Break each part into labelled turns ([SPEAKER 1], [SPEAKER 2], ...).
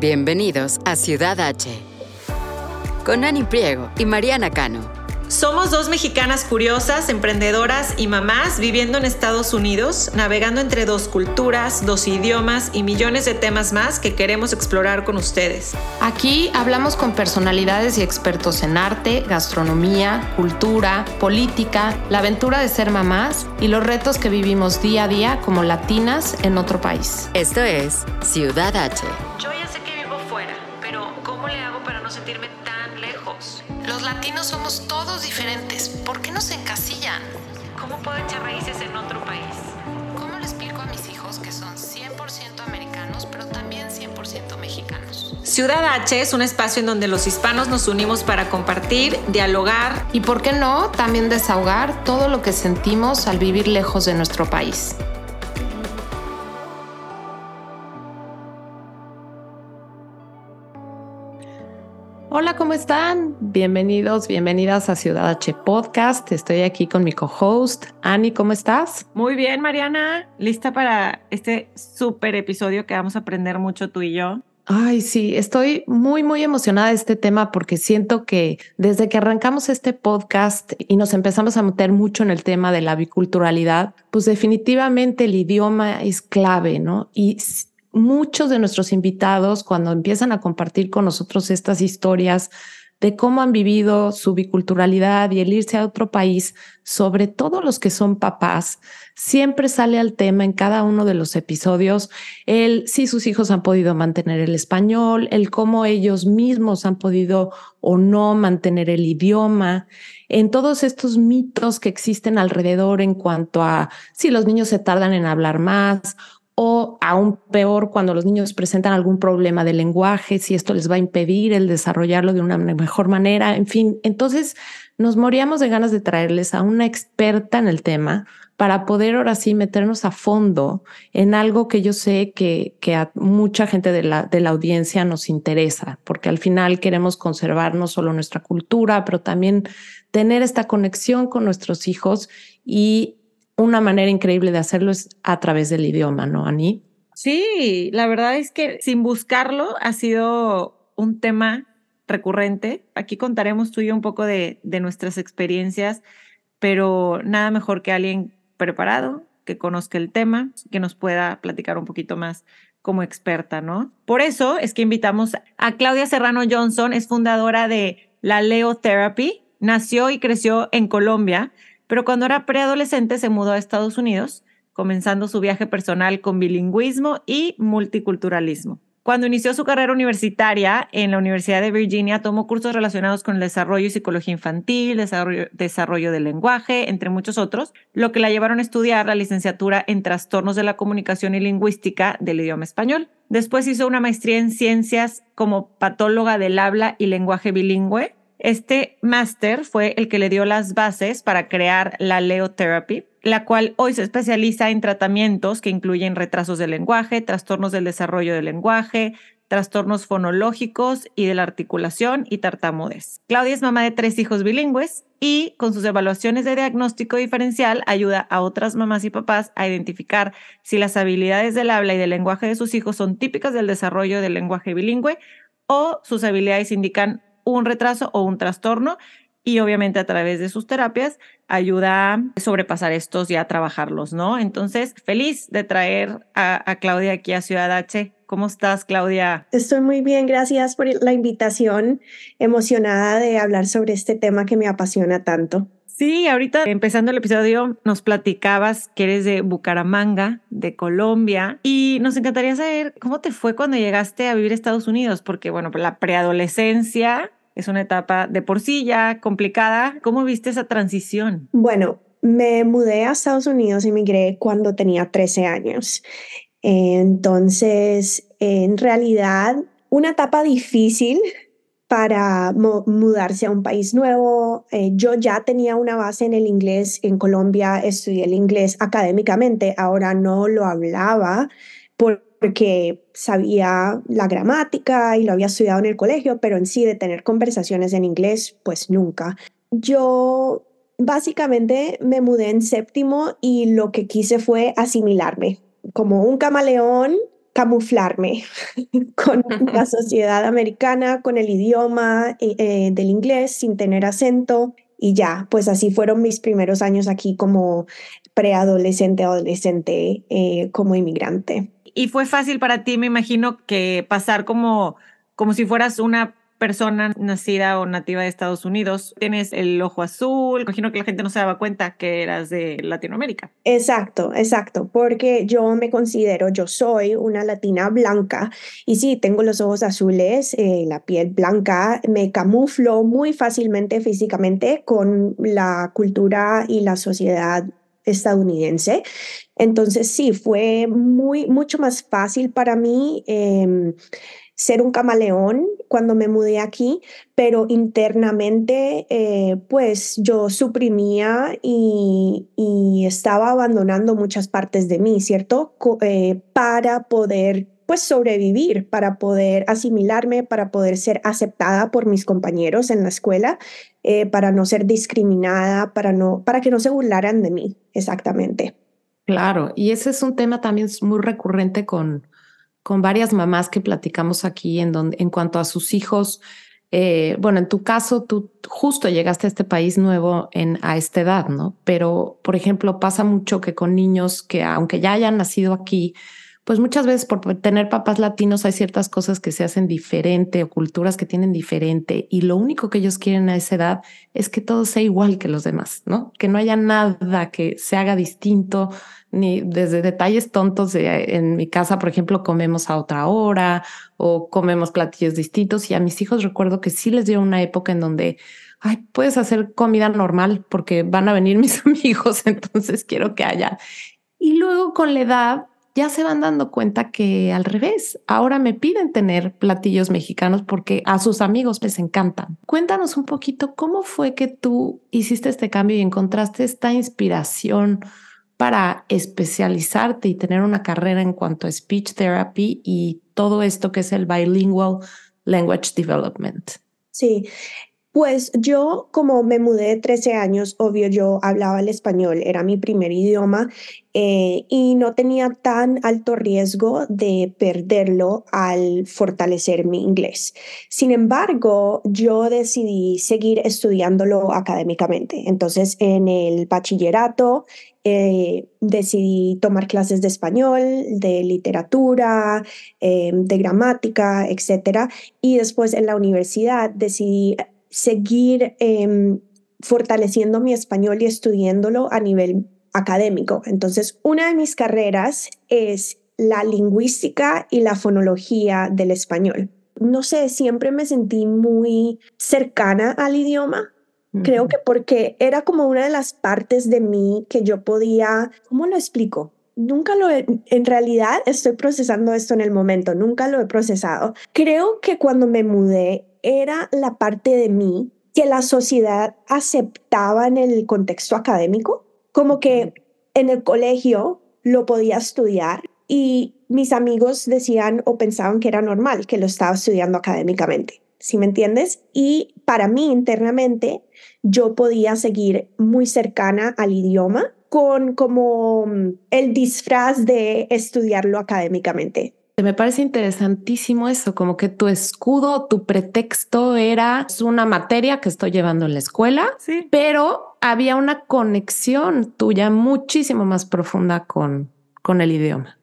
[SPEAKER 1] Bienvenidos a Ciudad H. Con Ani Priego y Mariana Cano.
[SPEAKER 2] Somos dos mexicanas curiosas, emprendedoras y mamás viviendo en Estados Unidos, navegando entre dos culturas, dos idiomas y millones de temas más que queremos explorar con ustedes.
[SPEAKER 3] Aquí hablamos con personalidades y expertos en arte, gastronomía, cultura, política, la aventura de ser mamás y los retos que vivimos día a día como latinas en otro país.
[SPEAKER 1] Esto es Ciudad H.
[SPEAKER 2] Ciudad H es un espacio en donde los hispanos nos unimos para compartir, dialogar
[SPEAKER 3] Y por qué no, también desahogar todo lo que sentimos al vivir lejos de nuestro país. Hola, ¿cómo están? Bienvenidos, bienvenidas a Ciudad H Podcast. Estoy aquí con mi co-host, Ani, ¿cómo estás?
[SPEAKER 2] Muy bien, Mariana. ¿Lista para este súper episodio que vamos a aprender mucho tú y yo?
[SPEAKER 3] Ay, sí, estoy muy, muy emocionada de este tema porque siento que desde que arrancamos este podcast y nos empezamos a meter mucho en el tema de la biculturalidad, pues definitivamente el idioma es clave, ¿no? Y muchos de nuestros invitados, cuando empiezan a compartir con nosotros estas historias de cómo han vivido su biculturalidad y el irse a otro país, sobre todo los que son papás, siempre sale al tema en cada uno de los episodios el si sus hijos han podido mantener el español, el cómo ellos mismos han podido o no mantener el idioma, en todos estos mitos que existen alrededor en cuanto a si los niños se tardan en hablar más o aún peor cuando los niños presentan algún problema de lenguaje, si esto les va a impedir el desarrollarlo de una mejor manera, en fin, entonces nos moríamos de ganas de traerles a una experta en el tema para poder ahora sí meternos a fondo en algo que yo sé que, que a mucha gente de la, de la audiencia nos interesa, porque al final queremos conservar no solo nuestra cultura, pero también tener esta conexión con nuestros hijos y una manera increíble de hacerlo es a través del idioma, ¿no, Ani?
[SPEAKER 2] Sí, la verdad es que sin buscarlo ha sido un tema recurrente. Aquí contaremos tú y yo un poco de, de nuestras experiencias, pero nada mejor que alguien preparado, que conozca el tema, que nos pueda platicar un poquito más como experta, ¿no? Por eso es que invitamos a Claudia Serrano Johnson, es fundadora de la Leo Therapy, nació y creció en Colombia, pero cuando era preadolescente se mudó a Estados Unidos, comenzando su viaje personal con bilingüismo y multiculturalismo. Cuando inició su carrera universitaria en la Universidad de Virginia, tomó cursos relacionados con el desarrollo y psicología infantil, desarrollo, desarrollo del lenguaje, entre muchos otros, lo que la llevaron a estudiar la licenciatura en trastornos de la comunicación y lingüística del idioma español. Después hizo una maestría en ciencias como patóloga del habla y lenguaje bilingüe. Este máster fue el que le dio las bases para crear la Leo Therapy, la cual hoy se especializa en tratamientos que incluyen retrasos del lenguaje, trastornos del desarrollo del lenguaje, trastornos fonológicos y de la articulación y tartamudez. Claudia es mamá de tres hijos bilingües y con sus evaluaciones de diagnóstico diferencial ayuda a otras mamás y papás a identificar si las habilidades del habla y del lenguaje de sus hijos son típicas del desarrollo del lenguaje bilingüe o sus habilidades indican un retraso o un trastorno y obviamente a través de sus terapias ayuda a sobrepasar estos y a trabajarlos, ¿no? Entonces, feliz de traer a, a, Claudia aquí a Ciudad H. ¿Cómo estás, Claudia?
[SPEAKER 4] Estoy muy bien, gracias por la invitación, emocionada de hablar sobre este tema que me apasiona tanto.
[SPEAKER 2] Sí, ahorita empezando el episodio nos platicabas que eres de Bucaramanga, de Colombia, y nos encantaría saber cómo te fue cuando llegaste a vivir a Estados Unidos, porque bueno, la preadolescencia es una etapa de por sí ya complicada. ¿Cómo viste esa transición?
[SPEAKER 4] Bueno, me mudé a Estados Unidos, emigré cuando tenía 13 años. Entonces, en realidad, una etapa difícil para mudarse a un país nuevo. Eh, yo ya tenía una base en el inglés en Colombia, estudié el inglés académicamente, ahora no lo hablaba porque sabía la gramática y lo había estudiado en el colegio, pero en sí de tener conversaciones en inglés, pues nunca. Yo básicamente me mudé en séptimo y lo que quise fue asimilarme como un camaleón camuflarme con la sociedad americana, con el idioma eh, eh, del inglés sin tener acento y ya, pues así fueron mis primeros años aquí como preadolescente, adolescente, eh, como inmigrante.
[SPEAKER 2] Y fue fácil para ti, me imagino, que pasar como, como si fueras una persona nacida o nativa de Estados Unidos, tienes el ojo azul, imagino que la gente no se daba cuenta que eras de Latinoamérica.
[SPEAKER 4] Exacto, exacto, porque yo me considero, yo soy una latina blanca y sí, tengo los ojos azules, eh, la piel blanca, me camuflo muy fácilmente físicamente con la cultura y la sociedad estadounidense. Entonces sí, fue muy, mucho más fácil para mí. Eh, ser un camaleón cuando me mudé aquí, pero internamente eh, pues yo suprimía y, estaba abandonando muchas partes de mí, ¿cierto? Eh, para poder pues sobrevivir, para poder asimilarme, para poder ser aceptada por mis compañeros en la escuela, eh, para no ser discriminada, para, no, para que no se burlaran de mí, exactamente.
[SPEAKER 3] Claro, y ese es un tema también muy recurrente con, con varias mamás que platicamos aquí en, donde, en cuanto a sus hijos. Eh, bueno, en tu caso, tú justo llegaste a este país nuevo en, a esta edad, ¿no? Pero, por ejemplo, pasa mucho que con niños que, aunque ya hayan nacido aquí, pues muchas veces por tener papás latinos hay ciertas cosas que se hacen diferente o culturas que tienen diferente y lo único que ellos quieren a esa edad es que todo sea igual que los demás, ¿no? Que no haya nada que se haga distinto, ni desde detalles tontos. en mi casa, por ejemplo, comemos a otra hora o comemos platillos distintos y a mis hijos recuerdo que sí les dio una época en donde ay, puedes hacer comida normal porque van a venir mis amigos, entonces quiero que haya. Y luego con la edad ya se van dando cuenta que al revés, ahora me piden tener platillos mexicanos porque a sus amigos les encantan. Cuéntanos un poquito cómo fue que tú hiciste este cambio y encontraste esta inspiración para especializarte y tener una carrera en cuanto a speech therapy y todo esto que es el bilingual language development.
[SPEAKER 4] Sí, pues yo, como me mudé de 13 años, obvio, yo hablaba el español, era mi primer idioma eh, y no tenía tan alto riesgo de perderlo al fortalecer mi inglés. Sin embargo, yo decidí seguir estudiándolo académicamente. Entonces, en el bachillerato, eh, decidí tomar clases de español, de literatura, eh, de gramática, etc. Y después en la universidad decidí seguir em, fortaleciendo mi español y estudiándolo a nivel académico. Entonces, una de mis carreras es la lingüística y la fonología del español. No sé, siempre me sentí muy cercana al idioma. Creo que porque era como una de las partes de mí que yo podía, ¿cómo lo explico? Nunca lo he, en realidad estoy procesando esto en el momento, nunca lo he procesado. Creo que cuando me mudé era la parte de mí que la sociedad aceptaba en el contexto académico, como que en el colegio lo podía estudiar y mis amigos decían o pensaban que era normal que lo estaba estudiando académicamente. ¿Sí me entiendes? Y para mí internamente yo podía seguir muy cercana al idioma con como el disfraz de estudiarlo académicamente.
[SPEAKER 3] Me parece interesantísimo eso, como que tu escudo, tu pretexto era una materia que estoy llevando en la escuela, sí. pero había una conexión tuya muchísimo más profunda con, con el idioma.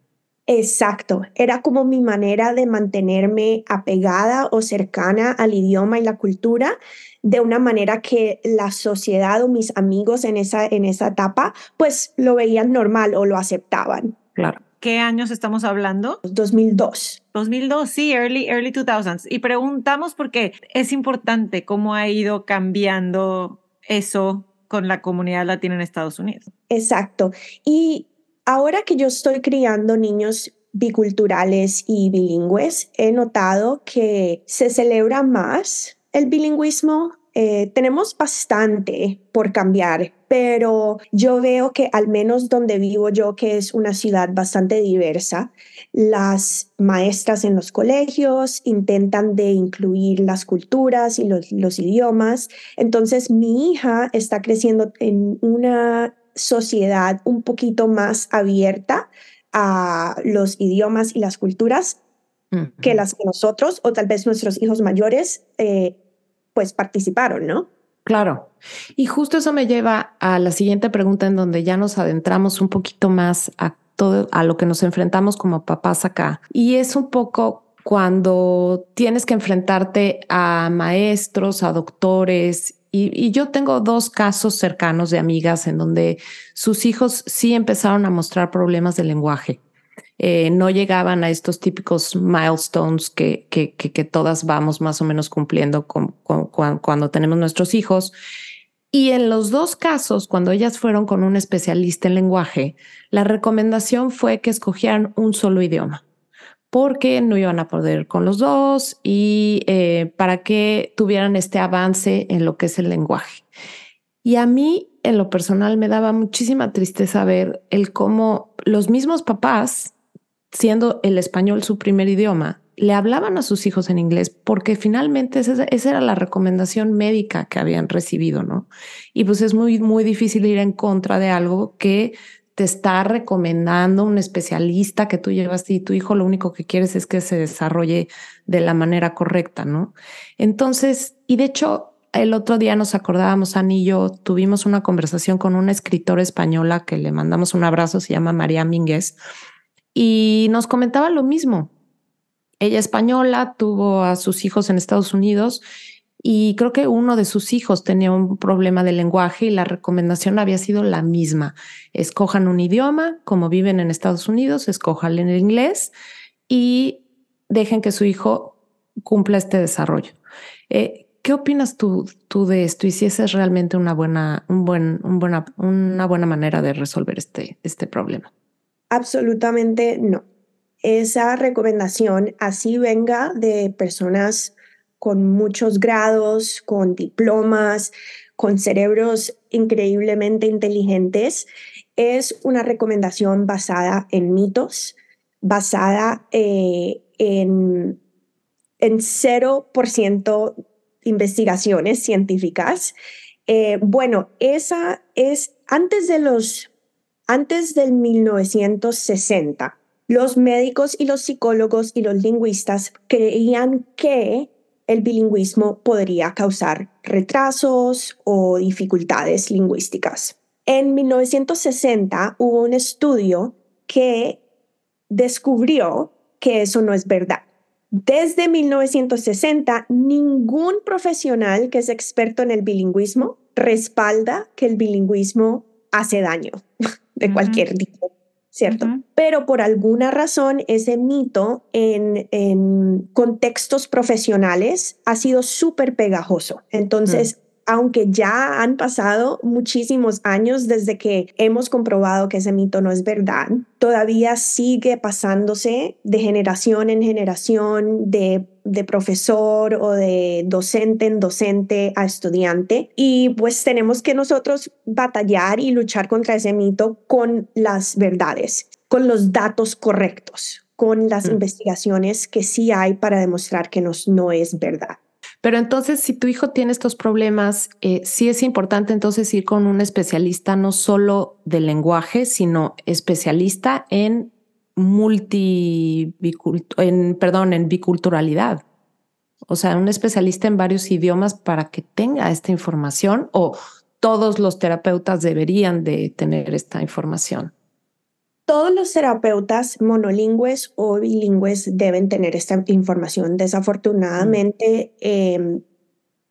[SPEAKER 4] Exacto, era como mi manera de mantenerme apegada o cercana al idioma y la cultura de una manera que la sociedad o mis amigos en esa, en esa etapa pues lo veían normal o lo aceptaban.
[SPEAKER 3] Claro.
[SPEAKER 2] ¿Qué años estamos hablando?
[SPEAKER 4] 2002.
[SPEAKER 2] 2002, sí, early, early 2000s. Y preguntamos porque es importante cómo ha ido cambiando eso con la comunidad latina en Estados Unidos.
[SPEAKER 4] Exacto. Y ahora que yo estoy criando niños biculturales y bilingües, he notado que se celebra más el bilingüismo eh, tenemos bastante por cambiar, pero yo veo que al menos donde vivo yo, que es una ciudad bastante diversa, las maestras en los colegios intentan de incluir las culturas y los, los idiomas. Entonces mi hija está creciendo en una sociedad un poquito más abierta a los idiomas y las culturas que las que nosotros o tal vez nuestros hijos mayores eh, pues participaron, ¿no?
[SPEAKER 3] Claro. Y justo eso me lleva a la siguiente pregunta en donde ya nos adentramos un poquito más a todo a lo que nos enfrentamos como papás acá. Y es un poco cuando tienes que enfrentarte a maestros, a doctores. Y, yo tengo dos casos cercanos de amigas en donde sus hijos sí empezaron a mostrar problemas de lenguaje. Eh, no llegaban a estos típicos milestones que, que, que, todas vamos más o menos cumpliendo cuando tenemos nuestros hijos. Y en los dos casos, cuando ellas fueron con un especialista en lenguaje, la recomendación fue que escogieran un solo idioma porque no iban a poder con los dos y eh, para que tuvieran este avance en lo que es el lenguaje. Y a mí, en lo personal, me daba muchísima tristeza ver el cómo los mismos papás, siendo el español su primer idioma, le hablaban a sus hijos en inglés porque finalmente esa, esa, era la recomendación médica que habían recibido, ¿no? Y pues es muy, muy difícil ir en contra de algo que te está recomendando un especialista que tú llevas y tu hijo lo único que quieres es que se desarrolle de la manera correcta, ¿no? Entonces, y de hecho, el otro día nos acordábamos, Ani y yo, tuvimos una conversación con una escritora española que le mandamos un abrazo, se llama María Mínguez, y nos comentaba lo mismo. Ella española, tuvo a sus hijos en Estados Unidos y creo que uno de sus hijos tenía un problema de lenguaje y la recomendación había sido la misma. Escojan un idioma, como viven en Estados Unidos, escojan el inglés y dejen que su hijo cumpla este desarrollo. Eh, ¿Qué opinas tú, tú, de esto y si esa es realmente una buena, un buen, un buena, una buena manera de resolver este, este problema?
[SPEAKER 4] Absolutamente no. Esa recomendación, así venga de personas con muchos grados, con diplomas, con cerebros increíblemente inteligentes, es una recomendación basada en mitos, basada eh, en, en 0% investigaciones científicas. Eh, bueno, esa es antes de los, antes del 1960. Los médicos y los psicólogos y los lingüistas creían que el bilingüismo podría causar retrasos o dificultades lingüísticas. En 1960 hubo un estudio que descubrió que eso no es verdad. Desde 1960, ningún profesional que es experto en el bilingüismo respalda que el bilingüismo hace daño de cualquier tipo. ¿Cierto? Pero por alguna razón ese mito en, en contextos profesionales ha sido súper pegajoso. Entonces, aunque ya han pasado muchísimos años desde que hemos comprobado que ese mito no es verdad, todavía sigue pasándose de generación en generación, de, de profesor o de docente en docente a estudiante. Y pues tenemos que nosotros batallar y luchar contra ese mito con las verdades, con los datos correctos, con las mm. investigaciones que sí hay para demostrar que nos, no es verdad.
[SPEAKER 3] Pero entonces, si tu hijo tiene estos problemas, eh, sí es importante entonces ir con un especialista no solo de lenguaje, sino especialista en multi, en, perdón, en biculturalidad. O sea, un especialista en varios idiomas para que tenga esta información o todos los terapeutas deberían de tener esta información.
[SPEAKER 4] Todos los terapeutas monolingües o bilingües deben tener esta información. Desafortunadamente, em,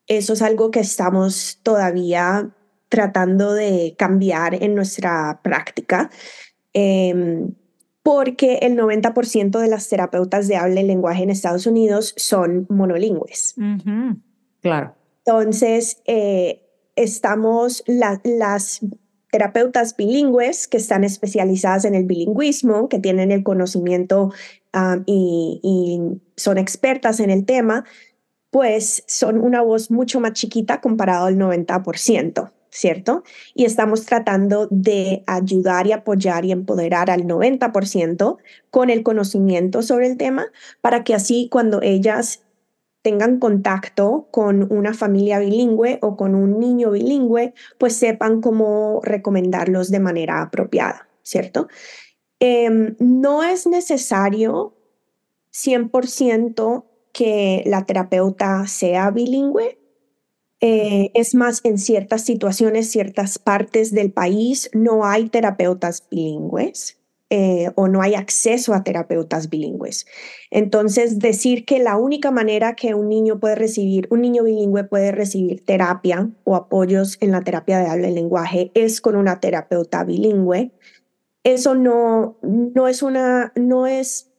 [SPEAKER 4] eso es algo que estamos todavía tratando de cambiar en nuestra práctica, em, porque el 90% de las terapeutas de habla y lenguaje en Estados Unidos son monolingües.
[SPEAKER 3] Claro.
[SPEAKER 4] Entonces, eh, estamos, las terapeutas bilingües que están especializadas en el bilingüismo, que tienen el conocimiento ah, y, son expertas en el tema, pues son una voz mucho más chiquita comparado al 90%, ¿cierto? Y estamos tratando de ayudar y apoyar y empoderar al 90% con el conocimiento sobre el tema para que así cuando ellas tengan contacto con una familia bilingüe o con un niño bilingüe, pues sepan cómo recomendarlos de manera apropiada, ¿cierto? Em, no es necesario 100% que la terapeuta sea bilingüe. Eh, es más, en ciertas situaciones, ciertas partes del país no hay terapeutas bilingües. Eh, o no hay acceso a terapeutas bilingües. Entonces, decir que la única manera que un niño puede recibir, un niño bilingüe puede recibir terapia o apoyos en la terapia de habla y lenguaje es con una terapeuta bilingüe, eso no, no es una, no es,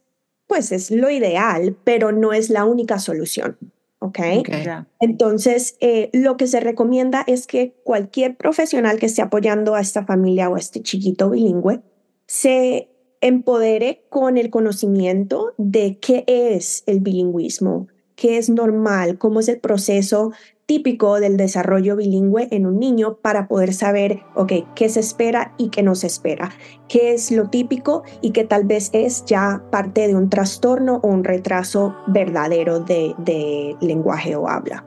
[SPEAKER 4] pues es lo ideal, pero no es la única solución. ¿ok? okay. Entonces, eh, lo que se recomienda es que cualquier profesional que esté apoyando a esta familia o a este chiquito bilingüe se empodere con el conocimiento de qué es el bilingüismo, qué es normal, cómo es el proceso típico del desarrollo bilingüe en un niño para poder saber, ok, qué se espera y qué no se espera, qué es lo típico y qué tal vez es ya parte de un trastorno o un retraso verdadero de, de lenguaje o habla.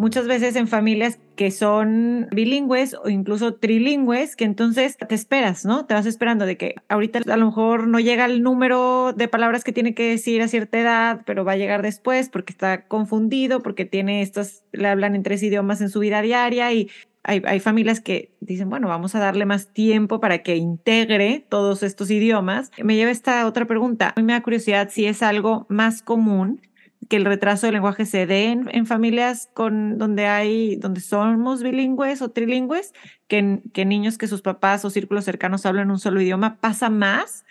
[SPEAKER 2] Muchas veces en familias que son bilingües o incluso trilingües, que entonces te esperas, ¿no? Te vas esperando de que ahorita a lo mejor no llega el número de palabras que tiene que decir a cierta edad, pero va a llegar después porque está confundido, porque tiene estos, le hablan en tres idiomas en su vida diaria y hay, hay, familias que dicen, bueno, vamos a darle más tiempo para que integre todos estos idiomas. Me lleva esta otra pregunta. A mí me da curiosidad si es algo más común que el retraso del lenguaje se dé en, familias con, donde, hay, donde somos bilingües o trilingües, que, que niños que sus papás o círculos cercanos hablan un solo idioma, pasa más.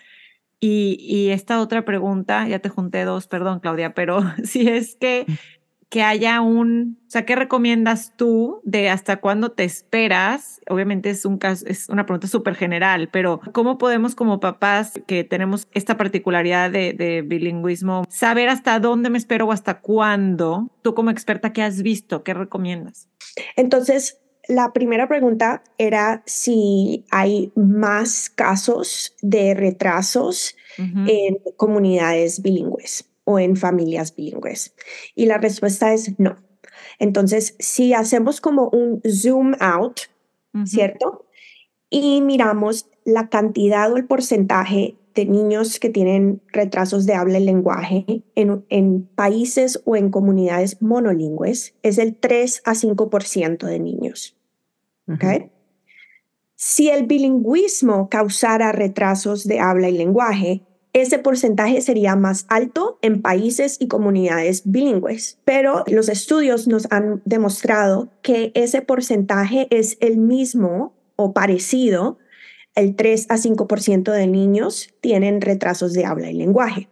[SPEAKER 2] Y, y esta otra pregunta, ya te junté dos, perdón Claudia, pero si es que que haya un, o sea, ¿qué recomiendas tú de hasta cuándo te esperas? Obviamente es un caso, es una pregunta súper general, pero ¿cómo podemos como papás que tenemos esta particularidad de, de, bilingüismo saber hasta dónde me espero o hasta cuándo? Tú como experta, ¿qué has visto? ¿Qué recomiendas?
[SPEAKER 4] Entonces, la primera pregunta era si hay más casos de retrasos uh -huh. en comunidades bilingües o en familias bilingües? Y la respuesta es no. Entonces, si hacemos como un zoom out, uh -huh. ¿cierto? Y miramos la cantidad o el porcentaje de niños que tienen retrasos de habla y lenguaje en, en países o en comunidades monolingües, es el 3 a 5% de niños. Uh -huh. ¿Ok? Si el bilingüismo causara retrasos de habla y lenguaje, ese porcentaje sería más alto en países y comunidades bilingües, pero los estudios nos han demostrado que ese porcentaje es el mismo o parecido. El 3 a 5% de niños tienen retrasos de habla y lenguaje.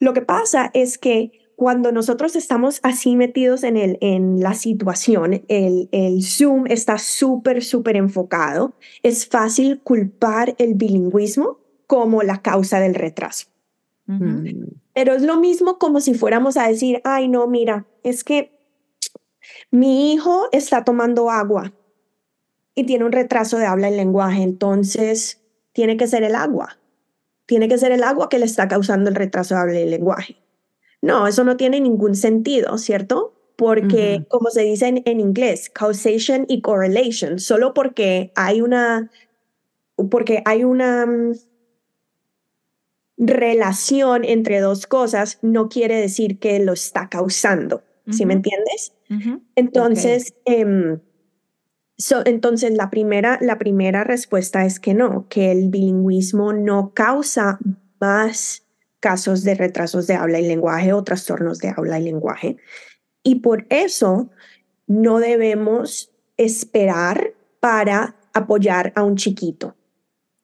[SPEAKER 4] Lo que pasa es que cuando nosotros estamos así metidos en, el, en la situación, el, el Zoom está súper, súper enfocado, es fácil culpar el bilingüismo como la causa del retraso. Uh -huh. Pero es lo mismo como si fuéramos a decir, ay, no, mira, es que mi hijo está tomando agua y tiene un retraso de habla y lenguaje, entonces tiene que ser el agua. Tiene que ser el agua que le está causando el retraso de habla y lenguaje. No, eso no tiene ningún sentido, ¿cierto? Porque, uh -huh. como se dice en, en inglés, causation y correlation, solo porque hay una, porque hay una relación entre dos cosas no quiere decir que lo está causando. Uh -huh. ¿Sí me entiendes? Uh -huh. Entonces, okay. eh, so, entonces la primera, la primera respuesta es que no, que el bilingüismo no causa más casos de retrasos de habla y lenguaje o trastornos de habla y lenguaje. Y por eso no debemos esperar para apoyar a un chiquito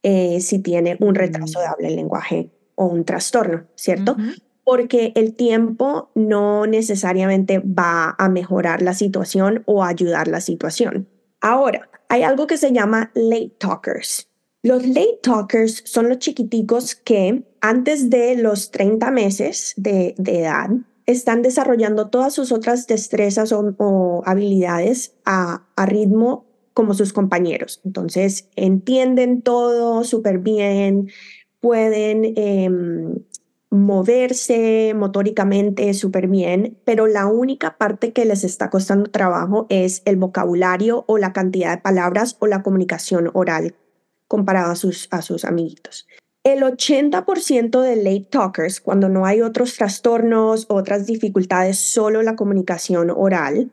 [SPEAKER 4] eh, si tiene un retraso de habla y lenguaje o un trastorno, ¿cierto? Uh -huh. Porque el tiempo no necesariamente va a mejorar la situación o ayudar la situación. Ahora, hay algo que se llama late talkers. Los late talkers son los chiquiticos que antes de los 30 meses de, de edad están desarrollando todas sus otras destrezas o, o habilidades a, a ritmo como sus compañeros. Entonces, entienden todo súper bien, pueden eh, moverse motóricamente súper bien, pero la única parte que les está costando trabajo es el vocabulario o la cantidad de palabras o la comunicación oral comparado a sus, a sus amiguitos. El 80% de late talkers, cuando no hay otros trastornos, otras dificultades, solo la comunicación oral,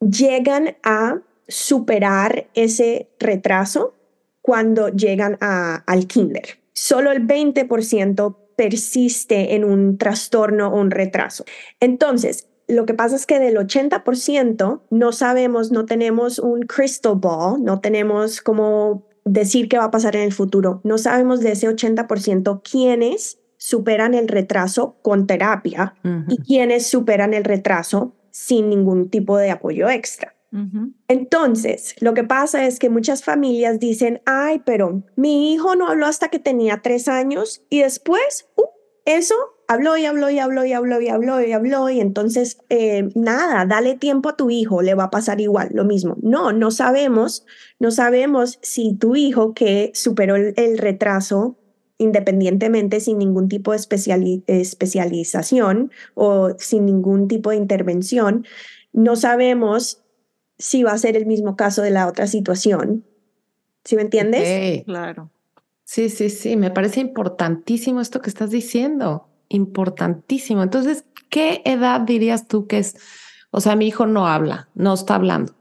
[SPEAKER 4] llegan a superar ese retraso cuando llegan a, al kinder. Solo el 20% persiste en un trastorno o un retraso. Entonces, lo que pasa es que del 80% no sabemos, no tenemos un crystal ball, no tenemos como decir qué va a pasar en el futuro. No sabemos de ese 80% quiénes superan el retraso con terapia y quiénes superan el retraso sin ningún tipo de apoyo extra. Entonces, lo que pasa es que muchas familias dicen, ay, pero mi hijo no habló hasta que tenía tres años y después, uh, eso habló y habló y habló y habló y habló y habló y entonces eh, nada, dale tiempo a tu hijo, le va a pasar igual, lo mismo. No, no sabemos, no sabemos si tu hijo que superó el, retraso independientemente sin ningún tipo de especialización o sin ningún tipo de intervención, no sabemos si va a ser el mismo caso de la otra situación. ¿Sí me entiendes?
[SPEAKER 2] Claro.
[SPEAKER 3] Sí, sí, sí, me parece importantísimo esto que estás diciendo importantísimo. Entonces, ¿qué edad dirías tú que es? O sea, mi hijo no habla, no está hablando.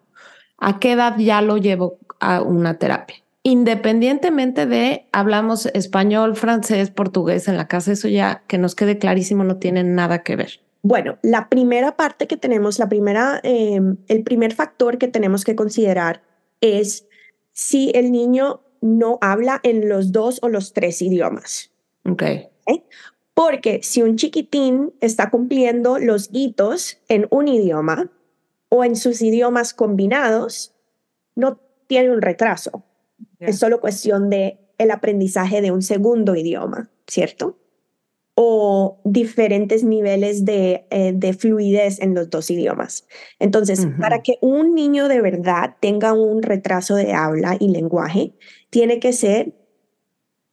[SPEAKER 3] ¿A qué edad ya lo llevo a una terapia? Independientemente de hablamos español, francés, portugués en la casa, eso ya que nos quede clarísimo no tiene nada que ver.
[SPEAKER 4] Bueno, la primera parte que tenemos, la primera, em, el primer factor que tenemos que considerar es si el niño no habla en los dos o los tres idiomas.
[SPEAKER 3] Ok.
[SPEAKER 4] Porque si un chiquitín está cumpliendo los hitos en un idioma o en sus idiomas combinados, no tiene un retraso. Es solo cuestión de el aprendizaje de un segundo idioma, ¿cierto? O diferentes niveles de, eh, de fluidez en los dos idiomas. Entonces, para que un niño de verdad tenga un retraso de habla y lenguaje, tiene que ser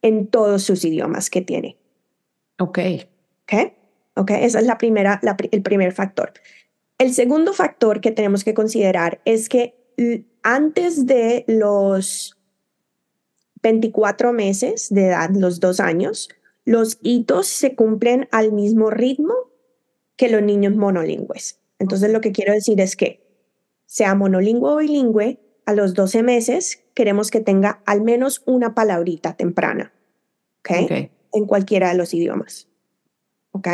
[SPEAKER 4] en todos sus idiomas que tiene.
[SPEAKER 3] Ok.
[SPEAKER 4] Ok. Ok, esa es la primera, el primer factor. El segundo factor que tenemos que considerar es que antes de los 24 meses de edad, los dos años, los hitos se cumplen al mismo ritmo que los niños monolingües. Entonces, lo que quiero decir es que sea monolingüe o bilingüe, a los 12 meses queremos que tenga al menos una palabrita temprana. ¿Ok? okay en cualquiera de los idiomas. ¿Ok?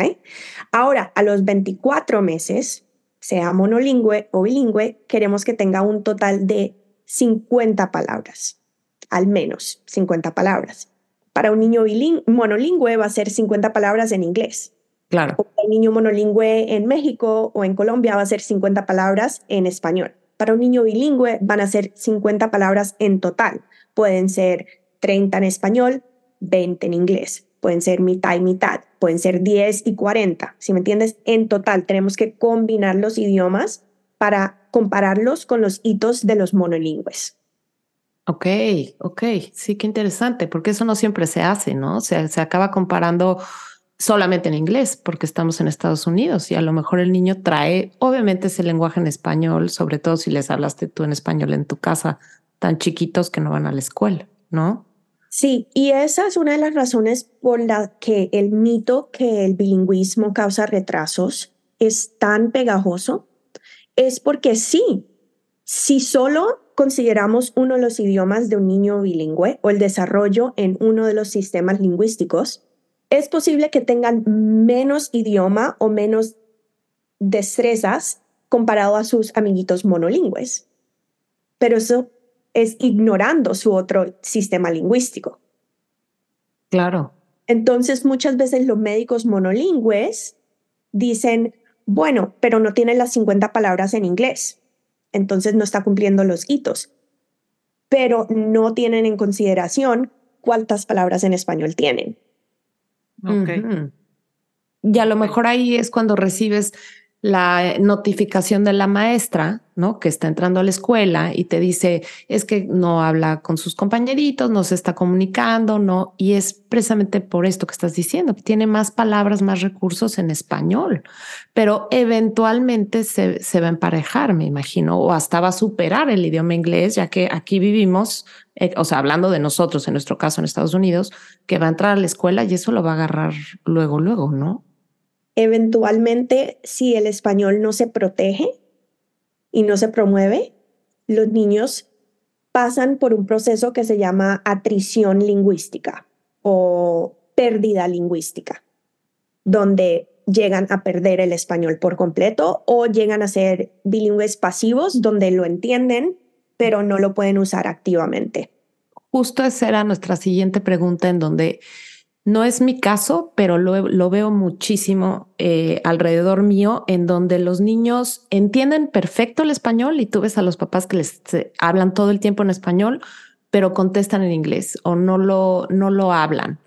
[SPEAKER 4] Ahora, a los 24 meses, sea monolingüe o bilingüe, queremos que tenga un total de 50 palabras, al menos 50 palabras. Para un niño monolingüe va a ser 50 palabras en inglés.
[SPEAKER 3] Claro.
[SPEAKER 4] Para un niño monolingüe en México o en Colombia va a ser 50 palabras en español. Para un niño bilingüe van a ser 50 palabras en total. Pueden ser 30 en español, 20 en inglés. Pueden ser mitad y mitad, pueden ser 10 y 40. Si me entiendes, en total tenemos que combinar los idiomas para compararlos con los hitos de los monolingües.
[SPEAKER 3] Ok, ok, sí, qué interesante, porque eso no siempre se hace, ¿no? Se, se acaba comparando solamente en inglés, porque estamos en Estados Unidos y a lo mejor el niño trae, obviamente, ese lenguaje en español, sobre todo si les hablaste tú en español en tu casa, tan chiquitos que no van a la escuela, ¿no?
[SPEAKER 4] Sí, y esa es una de las razones por la que el mito que el bilingüismo causa retrasos es tan pegajoso, es porque sí, si solo consideramos uno de los idiomas de un niño bilingüe o el desarrollo en uno de los sistemas lingüísticos, es posible que tengan menos idioma o menos destrezas comparado a sus amiguitos monolingües. Pero eso es ignorando su otro sistema lingüístico.
[SPEAKER 3] Claro.
[SPEAKER 4] Entonces, muchas veces los médicos monolingües dicen, bueno, pero no tiene las 50 palabras en inglés, entonces no está cumpliendo los hitos, pero no tienen en consideración cuántas palabras en español tienen.
[SPEAKER 3] Ok. Y a lo mejor ahí es cuando recibes la notificación de la maestra, ¿no? Que está entrando a la escuela y te dice, es que no habla con sus compañeritos, no se está comunicando, no. Y es precisamente por esto que estás diciendo, que tiene más palabras, más recursos en español, pero eventualmente se, se va a emparejar, me imagino, o hasta va a superar el idioma inglés, ya que aquí vivimos, eh, o sea, hablando de nosotros, en nuestro caso en Estados Unidos, que va a entrar a la escuela y eso lo va a agarrar luego, luego, ¿no?
[SPEAKER 4] Eventualmente, si el español no se protege y no se promueve, los niños pasan por un proceso que se llama atrición lingüística o pérdida lingüística, donde llegan a perder el español por completo o llegan a ser bilingües pasivos, donde lo entienden, pero no lo pueden usar activamente.
[SPEAKER 3] Justo esa era nuestra siguiente pregunta en donde no es mi caso, pero lo, veo muchísimo eh, alrededor mío, en donde los niños entienden perfecto el español y tú ves a los papás que les hablan todo el tiempo en español, pero contestan en inglés o no lo, no lo hablan.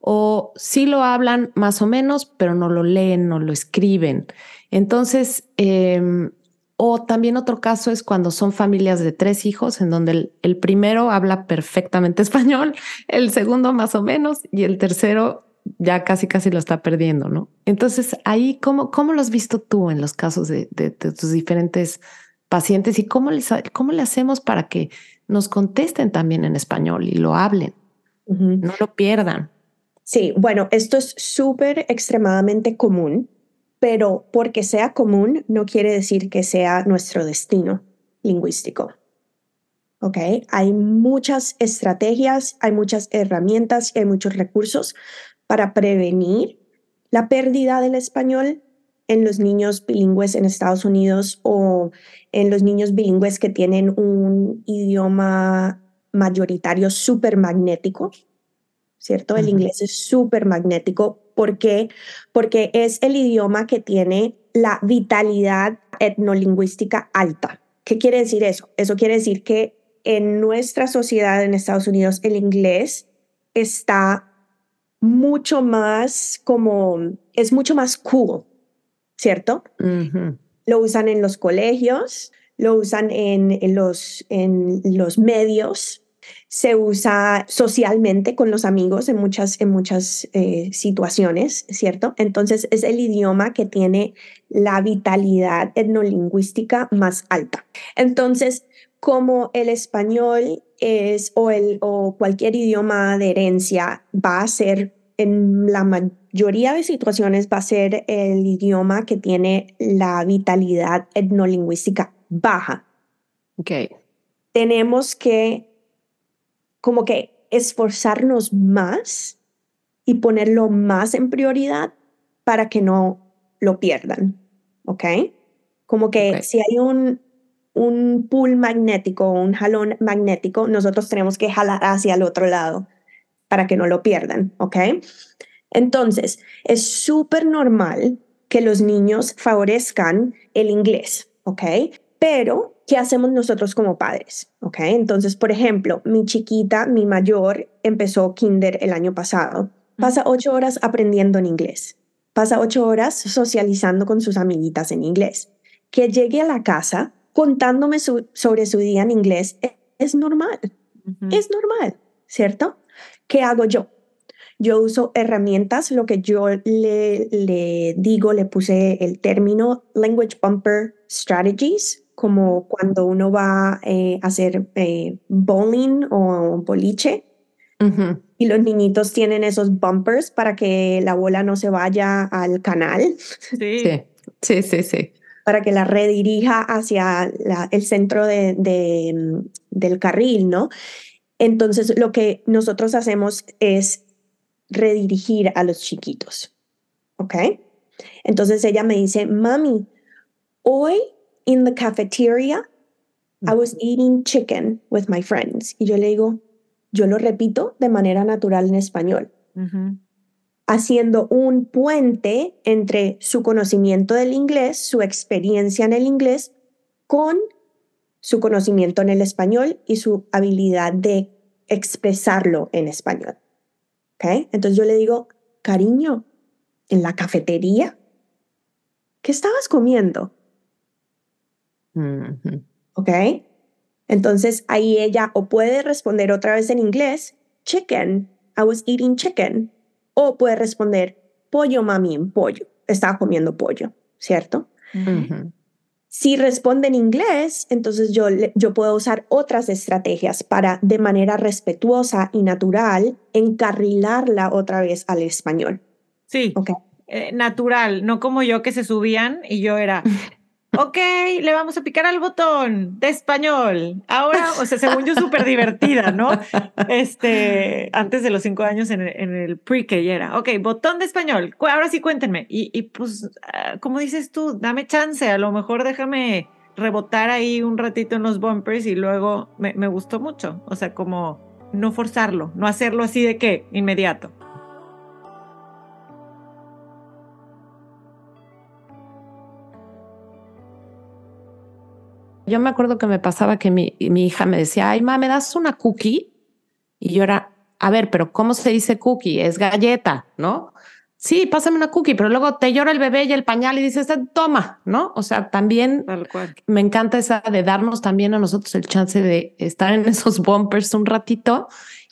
[SPEAKER 3] O sí lo hablan más o menos, pero no lo leen, no lo escriben. Entonces, eh, o también otro caso es cuando son familias de tres hijos, en donde el, primero habla perfectamente español, el segundo más o menos, y el tercero ya casi casi lo está perdiendo, ¿no? Entonces, ahí, ¿cómo, cómo lo has visto tú en los casos de, tus diferentes pacientes y cómo, les, cómo le hacemos para que nos contesten también en español y lo hablen? No lo pierdan.
[SPEAKER 4] Sí, bueno, esto es súper extremadamente común pero porque sea común no quiere decir que sea nuestro destino lingüístico. ¿Ok? Hay muchas estrategias, hay muchas herramientas hay muchos recursos para prevenir la pérdida del español en los niños bilingües en Estados Unidos o en los niños bilingües que tienen un idioma mayoritario súper magnético, ¿cierto? El inglés es súper magnético. ¿Por qué? Porque es el idioma que tiene la vitalidad etnolingüística alta. ¿Qué quiere decir eso? Eso quiere decir que en nuestra sociedad en Estados Unidos el inglés está mucho más como, es mucho más cool, ¿cierto? Lo usan en los colegios, lo usan en, los, en los medios, se usa socialmente con los amigos en muchas, en muchas eh, situaciones, ¿cierto? Entonces es el idioma que tiene la vitalidad etnolingüística más alta. Entonces, como el español es o, el, o cualquier idioma de herencia va a ser en la mayoría de situaciones va a ser el idioma que tiene la vitalidad etnolingüística baja.
[SPEAKER 3] Ok.
[SPEAKER 4] Tenemos que como que esforzarnos más y ponerlo más en prioridad para que no lo pierdan, ¿ok? Como que si hay un, un pull magnético, un jalón magnético, nosotros tenemos que jalar hacia el otro lado para que no lo pierdan, ¿ok? Entonces, es súper normal que los niños favorezcan el inglés, ¿ok? Pero ¿qué hacemos nosotros como padres? ¿Ok? Entonces, por ejemplo, mi chiquita, mi mayor, empezó kinder el año pasado. Pasa ocho horas aprendiendo en inglés. Pasa ocho horas socializando con sus amiguitas en inglés. Que llegue a la casa contándome sobre su día en inglés es, normal. Es normal, ¿cierto? ¿Qué hago yo? Yo uso herramientas, lo que yo le, le digo, le puse el término Language Bumper Strategies, como cuando uno va eh, a hacer eh, bowling o boliche y los niñitos tienen esos bumpers para que la bola no se vaya al canal.
[SPEAKER 3] Sí, sí, sí, sí.
[SPEAKER 4] Para que la redirija hacia el centro de, del carril, ¿no? Entonces, lo que nosotros hacemos es redirigir a los chiquitos, ¿ok? Entonces ella me dice, mami, hoy in the cafeteria, I was eating chicken with my friends. Y yo le digo, yo lo repito de manera natural en español, haciendo un puente entre su conocimiento del inglés, su experiencia en el inglés, con su conocimiento en el español y su habilidad de expresarlo en español. ¿Okay? Entonces yo le digo, cariño, en la cafetería ¿qué estabas comiendo? ¿Ok? Entonces ahí ella o puede responder otra vez en inglés, chicken, I was eating chicken. O puede responder, pollo, mami, pollo. Estaba comiendo pollo, ¿cierto? Si responde en inglés, entonces yo, yo puedo usar otras estrategias para, de manera respetuosa y natural, encarrilarla otra vez al español.
[SPEAKER 2] Sí,
[SPEAKER 4] ¿Ok?
[SPEAKER 2] eh, natural, no como yo que se subían y yo era, ok, le vamos a picar al botón de español. Ahora, o sea, según yo, súper divertida, ¿no? Este, antes de los cinco años en el, pre-K ya era, ok, botón de español, ahora sí cuéntenme. Y, y pues, ah, como dices tú, dame chance, a lo mejor déjame rebotar ahí un ratito en los bumpers y luego me, me gustó mucho. O sea, como no forzarlo, no hacerlo así de que inmediato.
[SPEAKER 3] Yo me acuerdo que me pasaba que mi, mi hija me decía, ay, ma, ¿me das una cookie? Y yo era, a ver, pero ¿cómo se dice cookie? Es galleta, ¿no? Sí, pásame una cookie, pero luego te llora el bebé y el pañal y dices, toma, ¿no? O sea, también
[SPEAKER 2] Tal cual.
[SPEAKER 3] me encanta esa de darnos también a nosotros el chance de estar en esos bumpers un ratito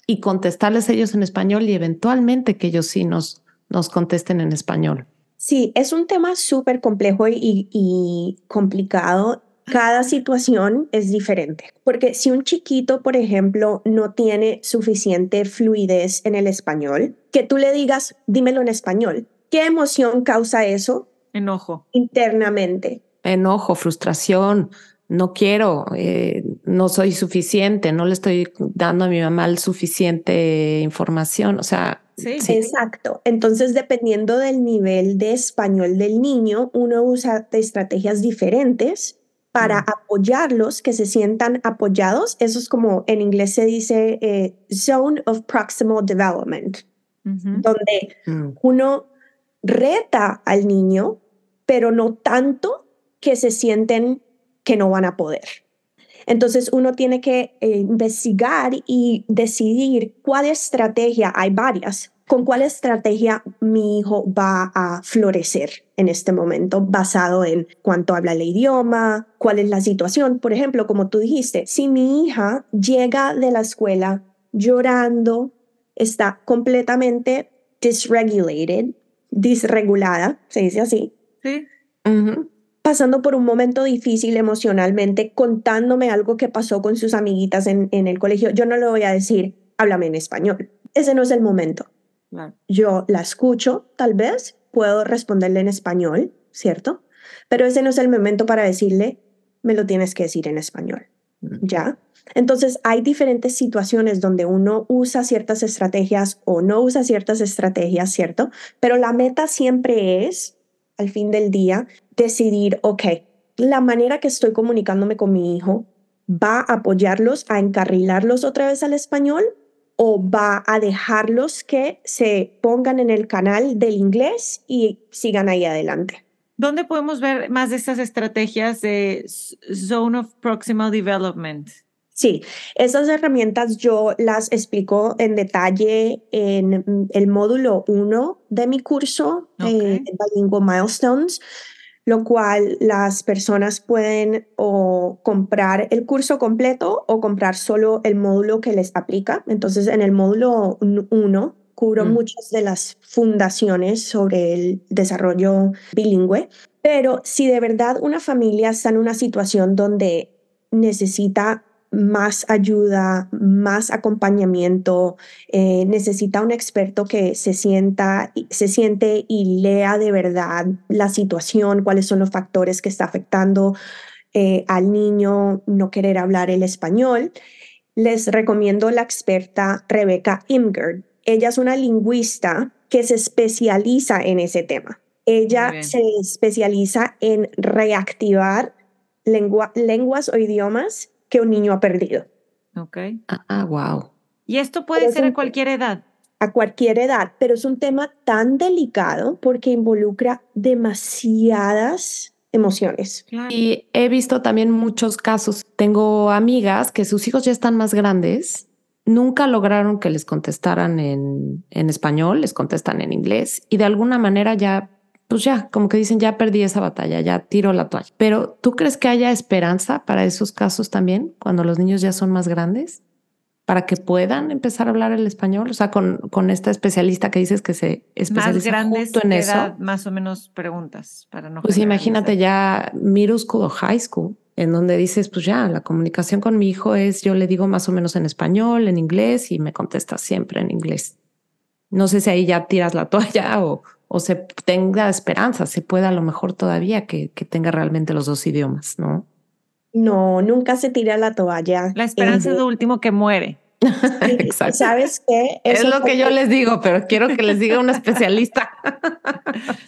[SPEAKER 3] y contestarles ellos en español y eventualmente que ellos sí nos, nos contesten en español.
[SPEAKER 4] Sí, es un tema súper complejo y, y complicado. Cada situación es diferente, porque si un chiquito, por ejemplo, no tiene suficiente fluidez en el español, que tú le digas, dímelo en español, ¿qué emoción causa eso
[SPEAKER 2] Enojo.
[SPEAKER 4] internamente?
[SPEAKER 3] Enojo, frustración, no quiero, eh, no soy suficiente, no le estoy dando a mi mamá el suficiente información. O sea,
[SPEAKER 2] Sí.
[SPEAKER 4] Exacto. Entonces, dependiendo del nivel de español del niño, uno usa estrategias diferentes para apoyarlos, que se sientan apoyados. Eso es como en inglés se dice eh, Zone of Proximal Development, donde
[SPEAKER 3] mm,
[SPEAKER 4] uno reta al niño, pero no tanto que se sienten que no van a poder. Entonces uno tiene que eh, investigar y decidir cuál estrategia, hay varias, con cuál estrategia mi hijo va a florecer en este momento, basado en cuánto habla el idioma, cuál es la situación. Por ejemplo, como tú dijiste, si mi hija llega de la escuela llorando, está completamente dysregulated, disregulada, se dice así,
[SPEAKER 2] Sí.
[SPEAKER 3] ujú.
[SPEAKER 4] pasando por un momento difícil emocionalmente, contándome algo que pasó con sus amiguitas en, en el colegio, yo no le voy a decir, háblame en español. Ese no es el momento.
[SPEAKER 2] Claro.
[SPEAKER 4] Yo la escucho, tal vez, puedo responderle en español, ¿cierto? Pero ese no es el momento para decirle, me lo tienes que decir en español, ¿ya? Entonces, hay diferentes situaciones donde uno usa ciertas estrategias o no usa ciertas estrategias, ¿cierto? Pero la meta siempre es, al fin del día, decidir, ok, la manera que estoy comunicándome con mi hijo va a apoyarlos, a encarrilarlos otra vez al español o va a dejarlos que se pongan en el canal del inglés y sigan ahí adelante.
[SPEAKER 2] ¿Dónde podemos ver más de estas estrategias de Zone of Proximal Development?
[SPEAKER 4] Sí, esas herramientas yo las explico en detalle en el módulo 1 de mi curso, eh,
[SPEAKER 2] Ok.
[SPEAKER 4] Bilingual Milestones, lo cual las personas pueden o comprar el curso completo o comprar solo el módulo que les aplica. Entonces, en el módulo 1 cubro
[SPEAKER 3] Mm.
[SPEAKER 4] muchas de las fundaciones sobre el desarrollo bilingüe, pero si de verdad una familia está en una situación donde necesita más ayuda, más acompañamiento, eh, necesita un experto que se sienta, se siente y lea de verdad la situación, cuáles son los factores que está afectando eh, al niño no querer hablar el español. Les recomiendo la experta Rebecca Imgard. Ella es una lingüista que se especializa en ese tema. Ella se especializa en reactivar lengua- lenguas o idiomas que un niño ha perdido
[SPEAKER 2] Ok.
[SPEAKER 3] Ah, wow.
[SPEAKER 2] Y esto puede
[SPEAKER 4] Pero
[SPEAKER 2] ser a
[SPEAKER 4] es un-
[SPEAKER 2] cualquier edad.
[SPEAKER 4] a cualquier edad, pero es un tema tan delicado porque involucra demasiadas emociones.
[SPEAKER 2] Claro.
[SPEAKER 3] Y he visto también muchos casos. Tengo amigas que sus hijos ya están más grandes, nunca lograron que les contestaran en, en español, les contestan en inglés y de alguna manera ya pues ya, como que dicen, ya perdí esa batalla, ya tiro la toalla. Pero ¿tú crees que haya esperanza para esos casos también, cuando los niños ya son más grandes? para que puedan empezar a hablar el español? O sea, con, con esta especialista que dices que se especializa
[SPEAKER 2] más grandes
[SPEAKER 3] justo en eso.
[SPEAKER 2] más o menos preguntas para no.
[SPEAKER 3] Pues imagínate ya middle school o high school, en donde dices, pues ya, la comunicación con mi hijo es, yo le digo más o menos en español, en inglés y me contesta siempre en inglés. No sé si ahí ya tiras la toalla o, o se tenga esperanza, se pueda a lo mejor todavía que, que tenga realmente los dos idiomas, ¿no?
[SPEAKER 4] No, nunca se tira la toalla.
[SPEAKER 2] La esperanza es lo último que muere.
[SPEAKER 4] Exacto. ¿Sabes qué?
[SPEAKER 3] es lo que yo les digo, pero quiero que les diga un especialista.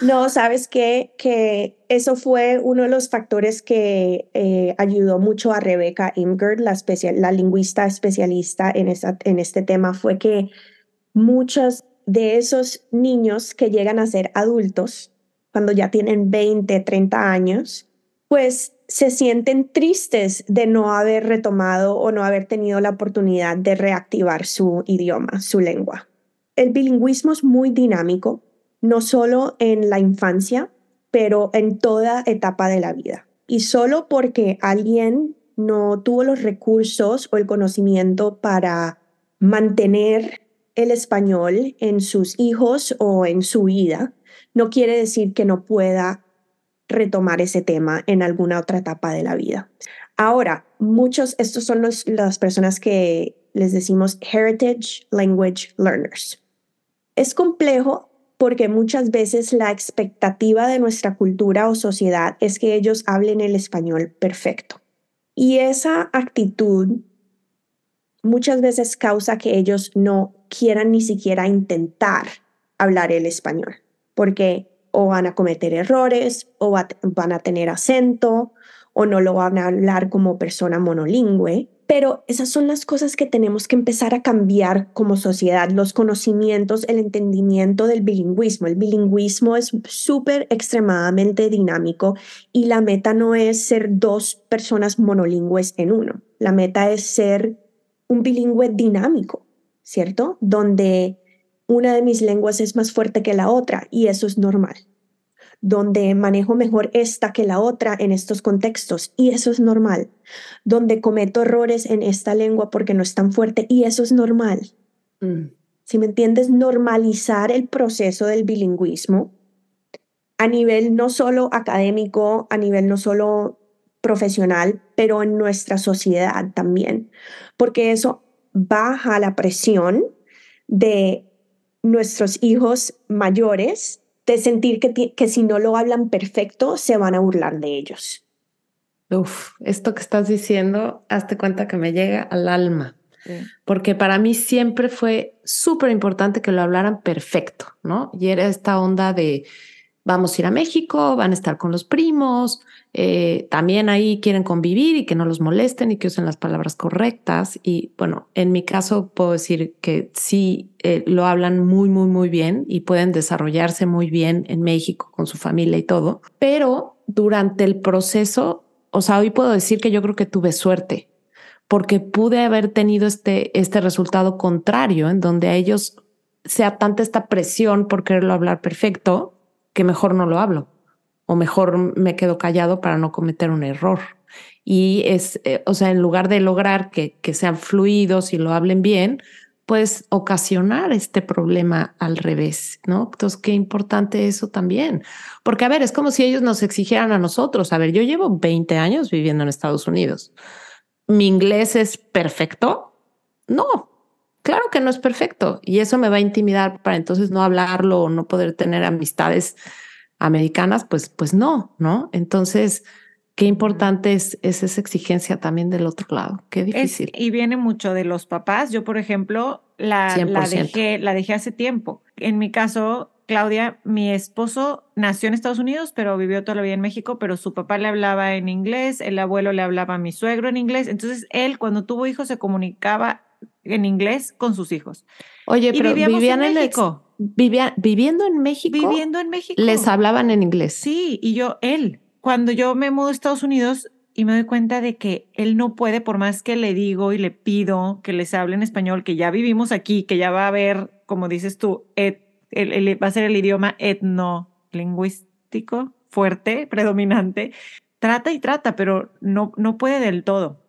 [SPEAKER 4] No, sabes qué? que eso fue uno de los factores que eh, ayudó mucho a Rebecca Imgard, la, la lingüista especialista en, esta, en este tema, fue que muchos de esos niños que llegan a ser adultos, cuando ya tienen 20, 30 años, pues se sienten tristes de no haber retomado o no haber tenido la oportunidad de reactivar su idioma, su lengua. El bilingüismo es muy dinámico, no solo en la infancia, pero en toda etapa de la vida. Y solo porque alguien no tuvo los recursos o el conocimiento para mantener el español en sus hijos o en su vida, no quiere decir que no pueda retomar ese tema en alguna otra etapa de la vida. Ahora, muchos, estos son los, las personas que les decimos Heritage Language Learners. Es complejo porque muchas veces la expectativa de nuestra cultura o sociedad es que ellos hablen el español perfecto. Y esa actitud muchas veces causa que ellos no quieran ni siquiera intentar hablar el español, porque o van a cometer errores, o van a tener acento, o no lo van a hablar como persona monolingüe. Pero esas son las cosas que tenemos que empezar a cambiar como sociedad, los conocimientos, el entendimiento del bilingüismo. El bilingüismo es súper extremadamente dinámico y la meta no es ser dos personas monolingües en uno. La meta es ser un bilingüe dinámico, ¿cierto? Donde una de mis lenguas es más fuerte que la otra y eso es normal. Donde manejo mejor esta que la otra en estos contextos y eso es normal. Donde cometo errores en esta lengua porque no es tan fuerte y eso es normal. Mm. Si me entiendes, normalizar el proceso del bilingüismo a nivel no solo académico, a nivel no solo profesional, pero en nuestra sociedad también, porque eso baja la presión de nuestros hijos mayores de sentir que, que si no lo hablan perfecto, se van a burlar de ellos.
[SPEAKER 3] Uf, esto que estás diciendo, hazte cuenta que me llega al alma. Porque para mí siempre fue súper importante que lo hablaran perfecto, ¿no? Y era esta onda de vamos a ir a México, van a estar con los primos, eh, también ahí quieren convivir y que no los molesten y que usen las palabras correctas. Y bueno, en mi caso puedo decir que sí eh, lo hablan muy, muy, muy bien y pueden desarrollarse muy bien en México con su familia y todo. Pero durante el proceso, o sea, hoy puedo decir que yo creo que tuve suerte porque pude haber tenido este, este resultado contrario en donde a ellos sea tanta esta presión por quererlo hablar perfecto que mejor no lo hablo o mejor me quedo callado para no cometer un error. Y es, eh, o sea, en lugar de lograr que, que sean fluidos y lo hablen bien, pues ocasionar este problema al revés, ¿no? Entonces, qué importante eso también. Porque, a ver, es como si ellos nos exigieran a nosotros. A ver, yo llevo 20 años viviendo en Estados Unidos. ¿Mi inglés es perfecto? No, Claro que no es perfecto y eso me va a intimidar para entonces no hablarlo o no poder tener amistades americanas, pues, pues no, ¿no? Entonces, qué importante es, esa exigencia también del otro lado. Qué difícil.
[SPEAKER 2] y viene mucho de los papás. Yo, por ejemplo, la, la, dejé, la dejé hace tiempo. En mi caso, Claudia, mi esposo nació en Estados Unidos, pero vivió toda la vida en México, pero su papá le hablaba en inglés, el abuelo le hablaba a mi suegro en inglés. Entonces, él cuando tuvo hijos se comunicaba en inglés con sus hijos.
[SPEAKER 3] Oye, pero vivían en México. viviendo en México.
[SPEAKER 2] Viviendo en México.
[SPEAKER 3] Les hablaban en inglés.
[SPEAKER 2] Sí, y yo, él, cuando yo me mudo a Estados Unidos y me doy cuenta de que él no puede, por más que le digo y le pido que les hable en español, que ya vivimos aquí, que ya va a haber, como dices tú, va a ser el idioma etno lingüístico fuerte, predominante, trata y trata, pero no, no puede del todo.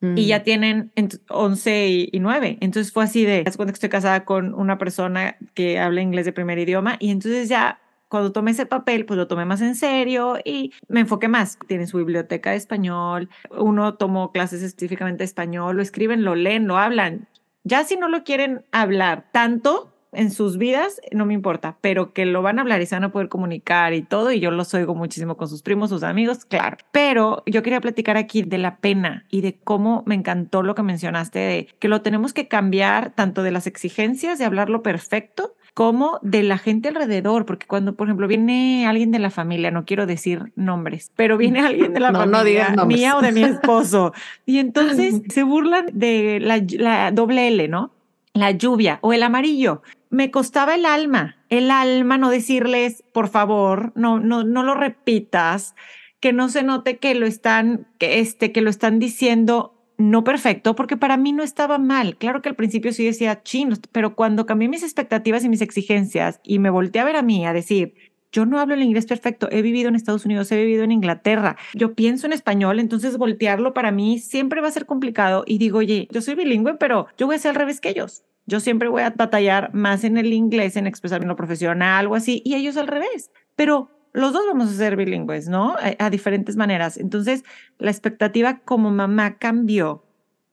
[SPEAKER 2] Y ya mm. tienen 11 y, 9. Entonces fue así de, cuando estoy casada con una persona que habla inglés de primer idioma y entonces ya cuando tomé ese papel, pues lo tomé más en serio y me enfoqué más. Tienen su biblioteca de español, uno tomó clases específicamente de español, lo escriben, lo leen, lo hablan. Ya si no lo quieren hablar tanto, en sus vidas, no me importa, pero que lo van a hablar y se van a poder comunicar y todo, y yo los oigo muchísimo con sus primos, sus amigos, claro. Pero yo quería platicar aquí de la pena y de cómo me encantó lo que mencionaste de que lo tenemos que cambiar tanto de las exigencias de hablarlo perfecto como de la gente alrededor, porque cuando, por ejemplo, viene alguien de la familia, no quiero decir nombres, pero viene alguien de la familia mía o de mi esposo, y entonces se burlan de la, la doble L, ¿no? La lluvia o el amarillo me costaba el alma, el alma no decirles, por favor, no, no, no lo repitas, que no se note que lo están, que este, que lo están diciendo no perfecto, porque para mí no estaba mal. Claro que al principio sí decía chinos, pero cuando cambié mis expectativas y mis exigencias y me volteé a ver a mí a decir, yo no hablo el inglés perfecto, he vivido en Estados Unidos, he vivido en Inglaterra, yo pienso en español, entonces voltearlo para mí siempre va a ser complicado y digo, oye, yo soy bilingüe, pero yo voy a ser al revés que ellos. Yo siempre voy a batallar más en el inglés, en expresarme en lo profesional, algo así, y ellos al revés. Pero los dos vamos a ser bilingües, ¿no? A, diferentes maneras. Entonces, la expectativa como mamá cambió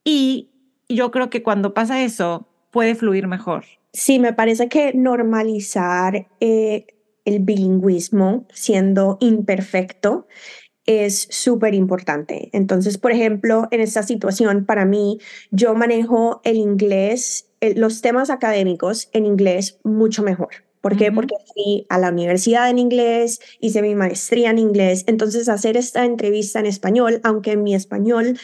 [SPEAKER 2] y yo creo que cuando pasa eso, puede fluir mejor.
[SPEAKER 4] Sí, me parece que normalizar eh, el bilingüismo siendo imperfecto es súper importante. Entonces, por ejemplo, en esta situación, para mí, yo manejo el inglés, los temas académicos en inglés mucho mejor. ¿Por qué? Porque fui a la universidad en inglés, hice mi maestría en inglés. Entonces, hacer esta entrevista en español, aunque mi español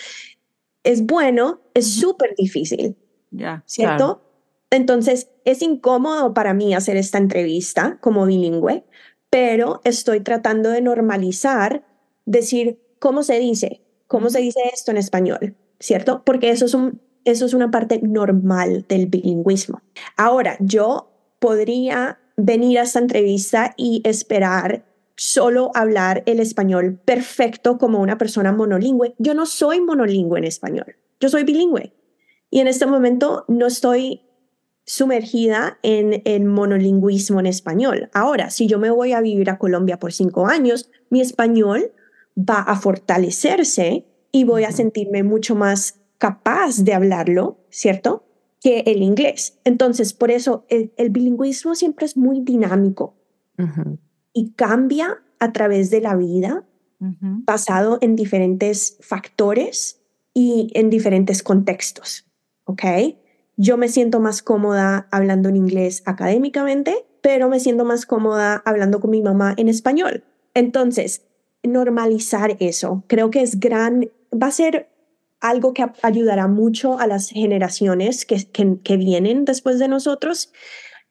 [SPEAKER 4] es bueno, es súper difícil. Ya. ¿Cierto? Entonces, es incómodo para mí hacer esta entrevista como bilingüe, pero estoy tratando de normalizar decir cómo se dice, cómo se dice esto en español, ¿cierto? Porque eso es, un, eso es una parte normal del bilingüismo. Ahora, yo podría venir a esta entrevista y esperar solo hablar el español perfecto como una persona monolingüe. Yo no soy monolingüe en español, yo soy bilingüe. Y en este momento no estoy sumergida en el monolingüismo en español. Ahora, si yo me voy a vivir a Colombia por cinco años, mi español va a fortalecerse y voy a sentirme mucho más capaz de hablarlo, ¿cierto? Que el inglés. Entonces, por eso el, bilingüismo siempre es muy dinámico y cambia a través de la vida, basado en diferentes factores y en diferentes contextos, ¿ok? Yo me siento más cómoda hablando en inglés académicamente, pero me siento más cómoda hablando con mi mamá en español. Entonces, normalizar eso. Creo que es gran, va a ser algo que ayudará mucho a las generaciones que, que, vienen después de nosotros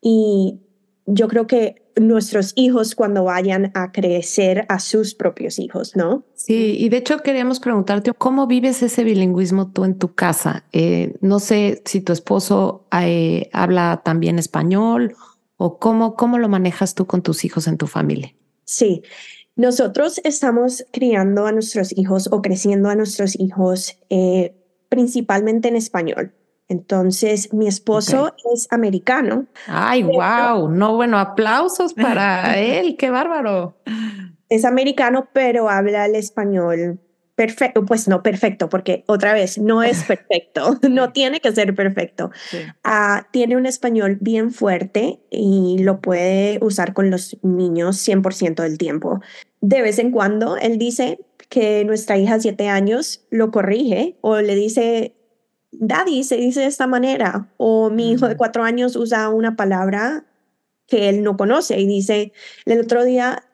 [SPEAKER 4] y yo creo que nuestros hijos cuando vayan a crecer a sus propios hijos, ¿no?
[SPEAKER 3] Sí, y de hecho queríamos preguntarte, ¿cómo vives ese bilingüismo tú en tu casa? Eh, no sé si tu esposo eh, habla también español o cómo, cómo lo manejas tú con tus hijos en tu familia.
[SPEAKER 4] Sí, nosotros estamos criando a nuestros hijos o creciendo a nuestros hijos eh, principalmente en español. Entonces, mi esposo es americano.
[SPEAKER 3] Ay, wow. No, bueno, aplausos para él. Qué bárbaro.
[SPEAKER 4] Es americano, pero habla el español perfecto, pues no perfecto, porque otra vez no es perfecto, no tiene que ser perfecto. Ah, tiene un español bien fuerte y lo puede usar con los niños 100% del tiempo. De vez en cuando él dice que nuestra hija de 7 años lo corrige o le dice, Daddy se dice de esta manera, o mi hijo de 4 años usa una palabra que él no conoce y dice, el otro día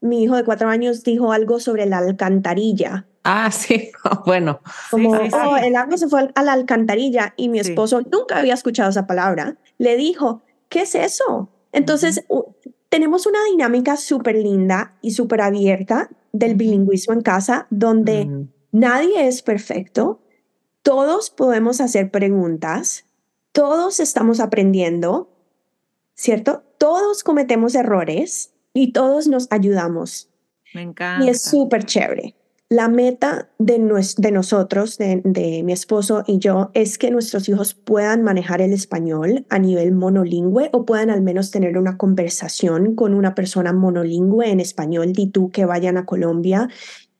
[SPEAKER 4] mi hijo de 4 años dijo algo sobre la alcantarilla
[SPEAKER 3] Ah, sí, bueno.
[SPEAKER 4] Como, oh, el agua se fue a la alcantarilla y mi esposo nunca había escuchado esa palabra. Le dijo, ¿qué es eso? Entonces, tenemos una dinámica súper linda y súper abierta del bilingüismo en casa, donde nadie es perfecto, todos podemos hacer preguntas, todos estamos aprendiendo, ¿cierto? Todos cometemos errores y todos nos ayudamos.
[SPEAKER 2] Me encanta.
[SPEAKER 4] Y es súper chévere. La meta de, de nosotros, de, de, mi esposo y yo, es que nuestros hijos puedan manejar el español a nivel monolingüe o puedan al menos tener una conversación con una persona monolingüe en español. Di tú que vayan a Colombia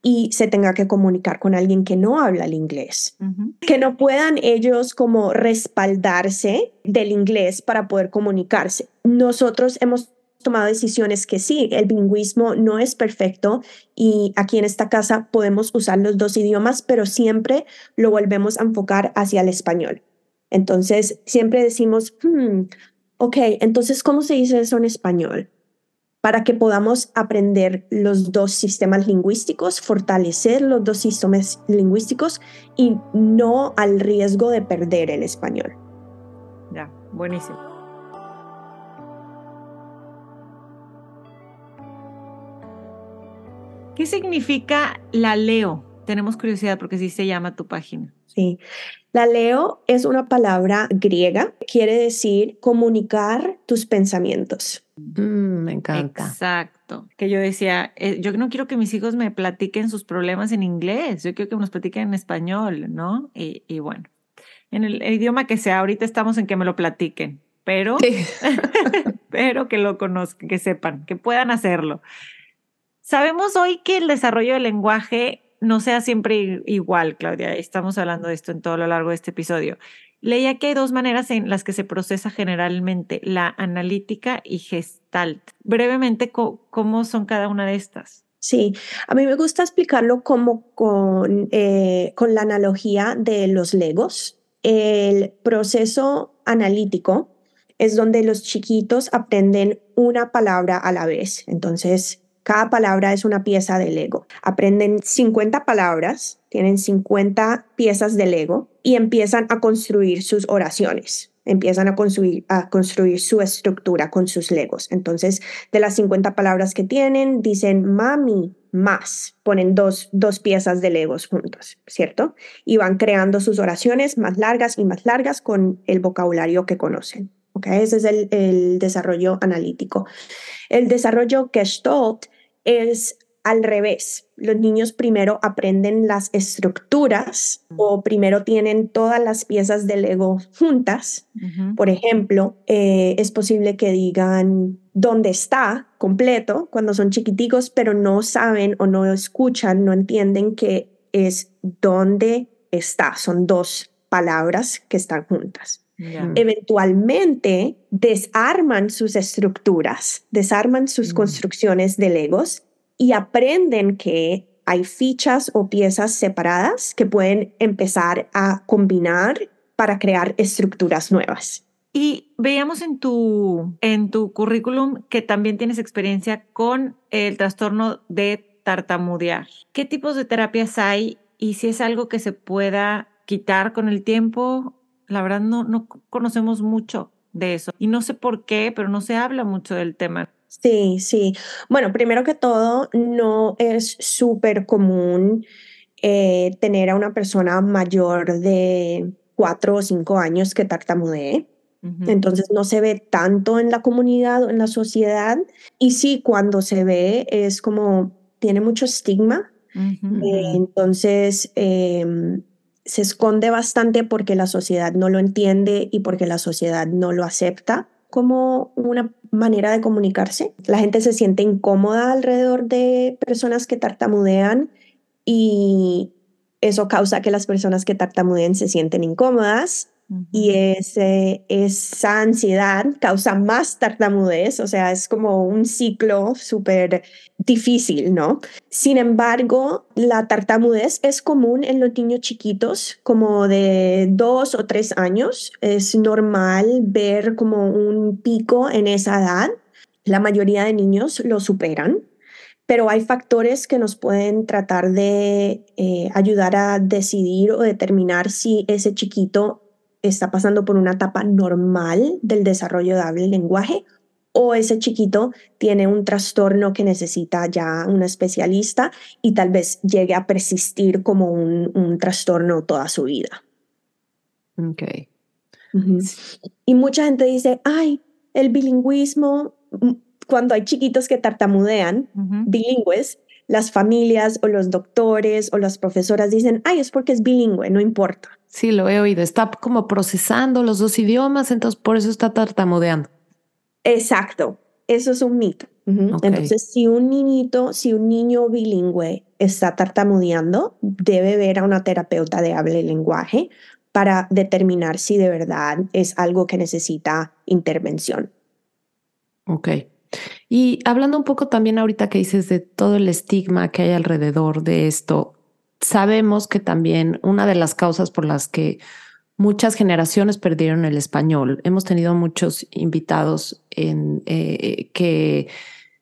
[SPEAKER 4] y se tenga que comunicar con alguien que no habla el inglés. Que no puedan ellos como respaldarse del inglés para poder comunicarse. Nosotros hemos tomado decisiones que sí, el bilingüismo no es perfecto y aquí en esta casa podemos usar los dos idiomas, pero siempre lo volvemos a enfocar hacia el español. Entonces, siempre decimos, hmm, ok, entonces, ¿cómo se dice eso en español? Para que podamos aprender los dos sistemas lingüísticos, fortalecer los dos sistemas lingüísticos y no al riesgo de perder el español.
[SPEAKER 2] Ya, buenísimo. ¿Qué significa la leo? Tenemos curiosidad porque sí se llama tu página.
[SPEAKER 4] Sí, la leo es una palabra griega, quiere decir comunicar tus pensamientos.
[SPEAKER 3] Mm, me encanta.
[SPEAKER 2] Exacto. Que yo decía, eh, yo no quiero que mis hijos me platiquen sus problemas en inglés, yo quiero que nos platiquen en español, ¿no? Y, y bueno, en el, idioma que sea, ahorita estamos en que me lo platiquen, pero, pero que lo conozcan, que sepan, que puedan hacerlo. Sabemos hoy que el desarrollo del lenguaje no sea siempre igual, Claudia. Estamos hablando de esto en todo lo largo de este episodio. Leía que hay dos maneras en las que se procesa generalmente, la analítica y gestalt. Brevemente, ¿cómo son cada una de estas?
[SPEAKER 4] Sí, a mí me gusta explicarlo como con, eh, con la analogía de los legos. El proceso analítico es donde los chiquitos aprenden una palabra a la vez. Entonces, cada palabra es una pieza de Lego. Aprenden 50 palabras, tienen 50 piezas de Lego y empiezan a construir sus oraciones. Empiezan a construir, a construir su estructura con sus Legos. Entonces, de las 50 palabras que tienen, dicen mami, más. Ponen dos, dos piezas de Legos juntos, ¿cierto? Y van creando sus oraciones más largas y más largas con el vocabulario que conocen. ¿okay? Ese es el, el desarrollo analítico. El desarrollo Gestalt es al revés. Los niños primero aprenden las estructuras o primero tienen todas las piezas del Lego juntas. Por ejemplo, eh, es posible que digan dónde está completo cuando son chiquiticos, pero no saben o no escuchan, no entienden que es dónde está. Son dos palabras que están juntas. Eventualmente desarman sus estructuras, desarman sus mm. construcciones de Legos y aprenden que hay fichas o piezas separadas que pueden empezar a combinar para crear estructuras nuevas.
[SPEAKER 2] Y veíamos en tu, en tu currículum que también tienes experiencia con el trastorno de tartamudear. ¿Qué tipos de terapias hay y si es algo que se pueda quitar con el tiempo la verdad no, no conocemos mucho de eso. Y no sé por qué, pero no se habla mucho del tema.
[SPEAKER 4] Sí, sí. Bueno, primero que todo, no es súper común eh, tener a una persona mayor de cuatro o cinco años que tartamudee. Entonces no se ve tanto en la comunidad o en la sociedad. Y sí, cuando se ve es como tiene mucho estigma. Eh, entonces, em, se esconde bastante porque la sociedad no lo entiende y porque la sociedad no lo acepta como una manera de comunicarse. La gente se siente incómoda alrededor de personas que tartamudean y eso causa que las personas que tartamudean se sienten incómodas y ese, esa ansiedad causa más tartamudez, o sea, es como un ciclo súper difícil, ¿no? Sin embargo, la tartamudez es común en los niños chiquitos, como de dos o tres años. Es normal ver como un pico en esa edad. La mayoría de niños lo superan, pero hay factores que nos pueden tratar de eh, ayudar a decidir o determinar si ese chiquito está pasando por una etapa normal del desarrollo de lenguaje o ese chiquito tiene un trastorno que necesita ya un especialista y tal vez llegue a persistir como un, trastorno toda su vida.
[SPEAKER 3] Ok.
[SPEAKER 4] Y mucha gente dice, ay, el bilingüismo, cuando hay chiquitos que tartamudean, bilingües, las familias o los doctores o las profesoras dicen, ay, es porque es bilingüe, no importa.
[SPEAKER 3] Sí, lo he oído. Está como procesando los dos idiomas, entonces por eso está tartamudeando.
[SPEAKER 4] Exacto, eso es un mito. Entonces, si un niñito, si un niño bilingüe está tartamudeando, debe ver a una terapeuta de habla y lenguaje para determinar si de verdad es algo que necesita intervención.
[SPEAKER 3] Ok. Y hablando un poco también ahorita que dices de todo el estigma que hay alrededor de esto, sabemos que también una de las causas por las que muchas generaciones perdieron el español, hemos tenido muchos invitados en, eh, que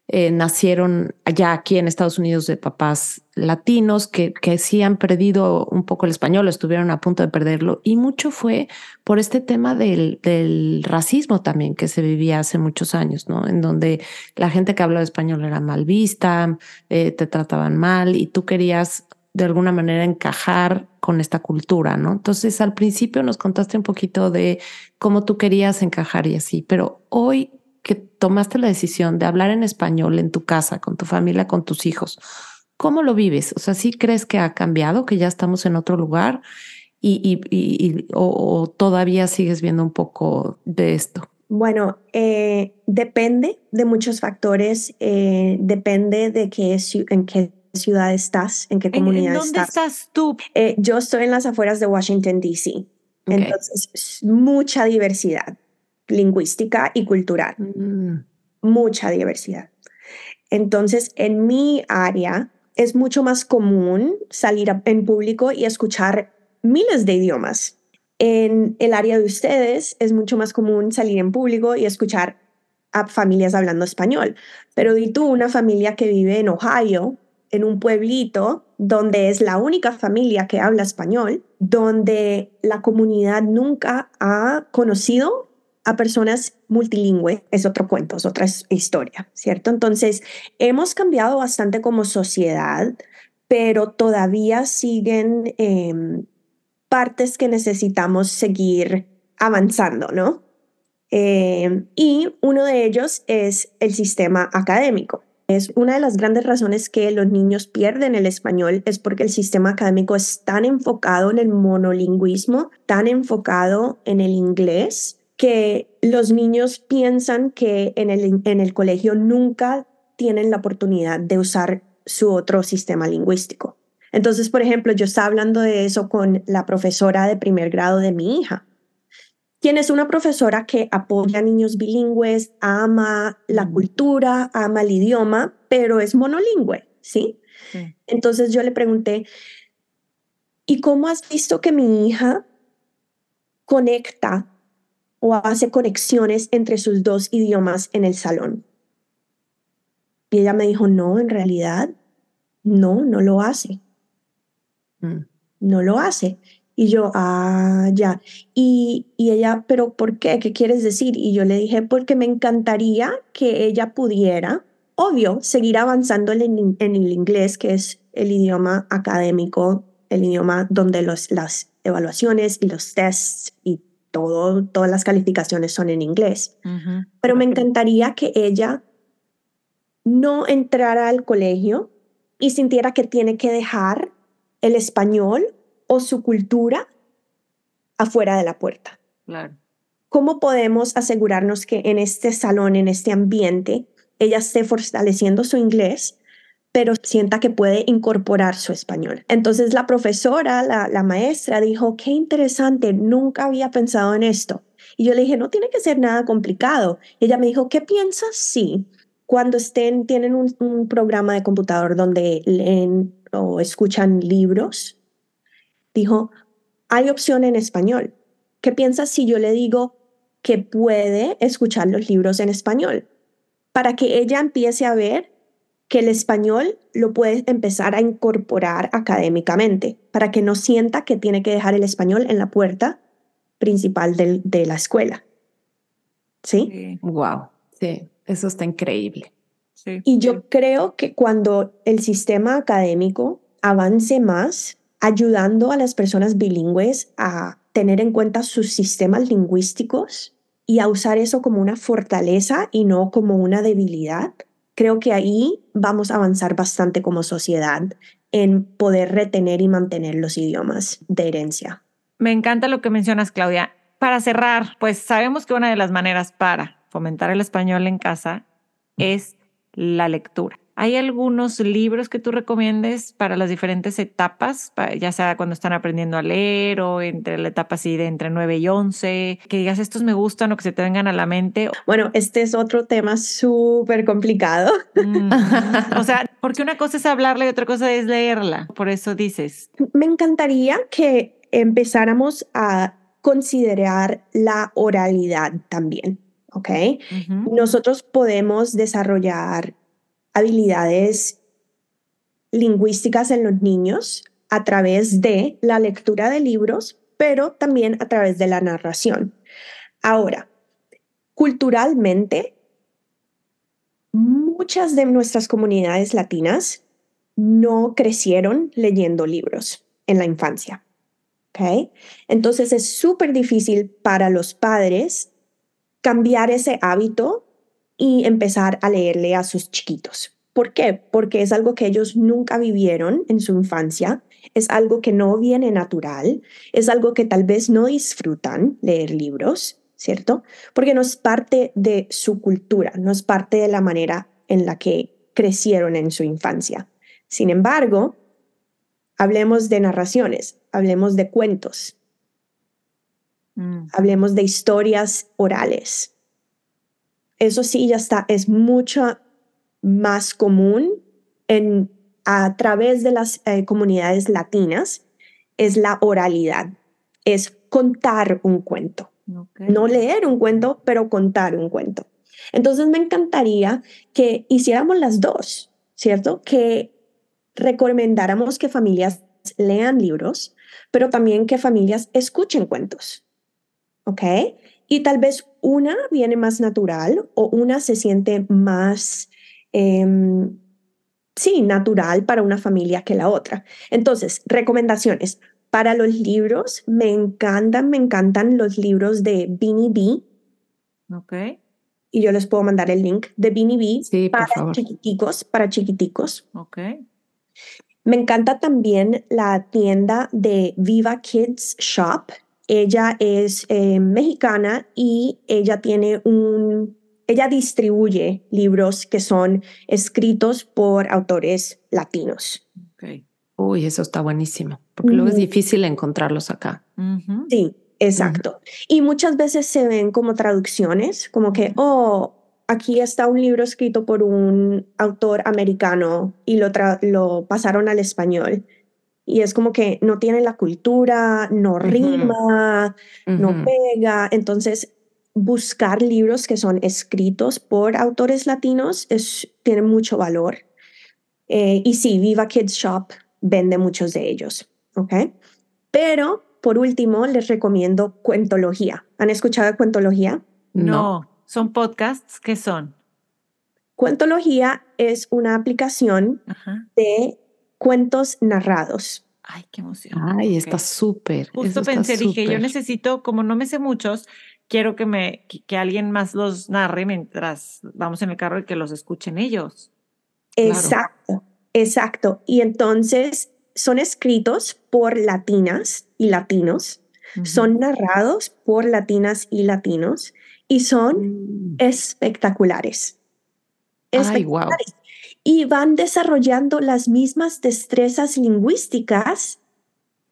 [SPEAKER 3] eh, nacieron allá aquí en Estados Unidos de papás latinos que, que sí han perdido un poco el español, estuvieron a punto de perderlo. Y mucho fue por este tema del, del racismo también que se vivía hace muchos años, ¿no? En donde la gente que hablaba español era mal vista, eh, te trataban mal y tú querías de alguna manera encajar con esta cultura, ¿no? Entonces al principio nos contaste un poquito de cómo tú querías encajar y así, pero hoy que tomaste la decisión de hablar en español en tu casa, con tu familia, con tus hijos, ¿cómo lo vives? O sea, ¿sí crees que ha cambiado, que ya estamos en otro lugar y, y, o, todavía sigues viendo un poco de esto?
[SPEAKER 4] Bueno, eh, depende de muchos factores, eh, depende de qué, en qué ciudad estás, en qué comunidad
[SPEAKER 2] estás. ¿En dónde estás, tú?
[SPEAKER 4] Eh, yo estoy en las afueras de Washington, D.C. Entonces, mucha diversidad lingüística y cultural. Mm. Mucha diversidad. Entonces, en mi área es mucho más común salir en público y escuchar miles de idiomas. En el área de ustedes es mucho más común salir en público y escuchar a familias hablando español. Pero di tú una familia que vive en Ohio, en un pueblito donde es la única familia que habla español, donde la comunidad nunca ha conocido a personas multilingües es otro cuento, es otra historia, ¿cierto? Entonces, hemos cambiado bastante como sociedad, pero todavía siguen em, partes que necesitamos seguir avanzando, ¿no? Em, y uno de ellos es el sistema académico. Es una de las grandes razones que los niños pierden el español es porque el sistema académico es tan enfocado en el monolingüismo, tan enfocado en el inglés, que los niños piensan que en el, en el colegio nunca tienen la oportunidad de usar su otro sistema lingüístico. Entonces, por ejemplo, yo estaba hablando de eso con la profesora de primer grado de mi hija, quien es una profesora que apoya a niños bilingües, ama la cultura, ama el idioma, pero es monolingüe, ¿sí? sí. Entonces yo le pregunté, ¿y cómo has visto que mi hija conecta o hace conexiones entre sus dos idiomas en el salón. Y ella me dijo, no, en realidad, no, no lo hace. Mm. No lo hace. Y yo, ah, ya. Y, y ella, pero ¿por qué? ¿Qué quieres decir? Y yo le dije, porque me encantaría que ella pudiera, obvio, seguir avanzando en, en el inglés, que es el idioma académico, el idioma donde los, las evaluaciones y los tests y todas las calificaciones son en inglés. Pero me encantaría que ella no entrara al colegio y sintiera que tiene que dejar el español o su cultura afuera de la puerta.
[SPEAKER 2] Claro.
[SPEAKER 4] ¿Cómo podemos asegurarnos que en este salón, en este ambiente, ella esté fortaleciendo su inglés, pero sienta que puede incorporar su español. Entonces la profesora, la, maestra dijo, qué interesante, nunca había pensado en esto. Y yo le dije, no tiene que ser nada complicado. ella me dijo, ¿qué piensas si cuando estén, tienen un, un programa de computador donde leen o escuchan libros? Dijo, hay opción en español. ¿Qué piensas si yo le digo que puede escuchar los libros en español? Para que ella empiece a ver que el español lo puedes empezar a incorporar académicamente para que no sienta que tiene que dejar el español en la puerta principal de la escuela. ¿Sí?
[SPEAKER 3] Wow. Sí, eso está increíble.
[SPEAKER 4] Y yo creo que cuando el sistema académico avance más, ayudando a las personas bilingües a tener en cuenta sus sistemas lingüísticos y a usar eso como una fortaleza y no como una debilidad, creo que ahí vamos a avanzar bastante como sociedad en poder retener y mantener los idiomas de herencia.
[SPEAKER 2] Me encanta lo que mencionas, Claudia. Para cerrar, pues sabemos que una de las maneras para fomentar el español en casa es la lectura. ¿Hay algunos libros que tú recomiendes para las diferentes etapas, ya sea cuando están aprendiendo a leer o entre la etapa así de entre 9 y 11, que digas estos me gustan o que se te vengan a la mente?
[SPEAKER 4] Bueno, este es otro tema súper complicado.
[SPEAKER 2] Mm, o sea, porque una cosa es hablarla y otra cosa es leerla, por eso dices.
[SPEAKER 4] Me encantaría que empezáramos a considerar la oralidad también, ¿ok? Nosotros podemos desarrollar habilidades lingüísticas en los niños a través de la lectura de libros, pero también a través de la narración. Ahora, culturalmente, muchas de nuestras comunidades latinas no crecieron leyendo libros en la infancia. Entonces es súper difícil para los padres cambiar ese hábito y empezar a leerle a sus chiquitos. ¿Por qué? Porque es algo que ellos nunca vivieron en su infancia, es algo que no viene natural, es algo que tal vez no disfrutan leer libros, ¿cierto? Porque no es parte de su cultura, no es parte de la manera en la que crecieron en su infancia. Sin embargo, hablemos de narraciones, hablemos de cuentos, mm. hablemos de historias orales, eso sí ya está, es mucho más común en, a través de las eh, comunidades latinas, es la oralidad, es contar un cuento. No leer un cuento, pero contar un cuento. Entonces me encantaría que hiciéramos las dos, ¿cierto? Que recomendáramos que familias lean libros, pero también que familias escuchen cuentos. ¿Ok? Y tal vez una viene más natural o una se siente más, em, sí, natural para una familia que la otra. Entonces, recomendaciones. Para los libros, me encantan, me encantan los libros de Beanie
[SPEAKER 2] B. Ok.
[SPEAKER 4] Y yo les puedo mandar el link de Beanie B para chiquiticos, para chiquiticos.
[SPEAKER 2] Ok.
[SPEAKER 4] Me encanta también la tienda de Viva Kids Shop ella es eh, mexicana y ella tiene un, ella distribuye libros que son escritos por autores latinos.
[SPEAKER 3] Okay. Uy, eso está buenísimo, porque luego es difícil encontrarlos acá.
[SPEAKER 4] Sí, exacto. Y muchas veces se ven como traducciones, como que, oh, aquí está un libro escrito por un autor americano y lo, lo pasaron al español y es como que no tiene la cultura, no rima, no pega. Entonces, buscar libros que son escritos por autores latinos es, tiene mucho valor. Eh, y sí, Viva Kids Shop vende muchos de ellos, ¿ok? Pero, por último, les recomiendo Cuentología. ¿Han escuchado de Cuentología?
[SPEAKER 2] No, son podcasts que son.
[SPEAKER 4] Cuentología es una aplicación de cuentos narrados.
[SPEAKER 2] Ay, qué emoción.
[SPEAKER 3] Ay, está súper.
[SPEAKER 2] Justo pensé, dije, yo necesito, como no me sé muchos, quiero que me que, alguien más los narre mientras vamos en el carro y que los escuchen ellos.
[SPEAKER 4] Exacto, exacto. Y entonces son escritos por latinas y latinos, son narrados por latinas y latinos y son mm. espectaculares.
[SPEAKER 3] Ay, wow
[SPEAKER 4] y van desarrollando las mismas destrezas lingüísticas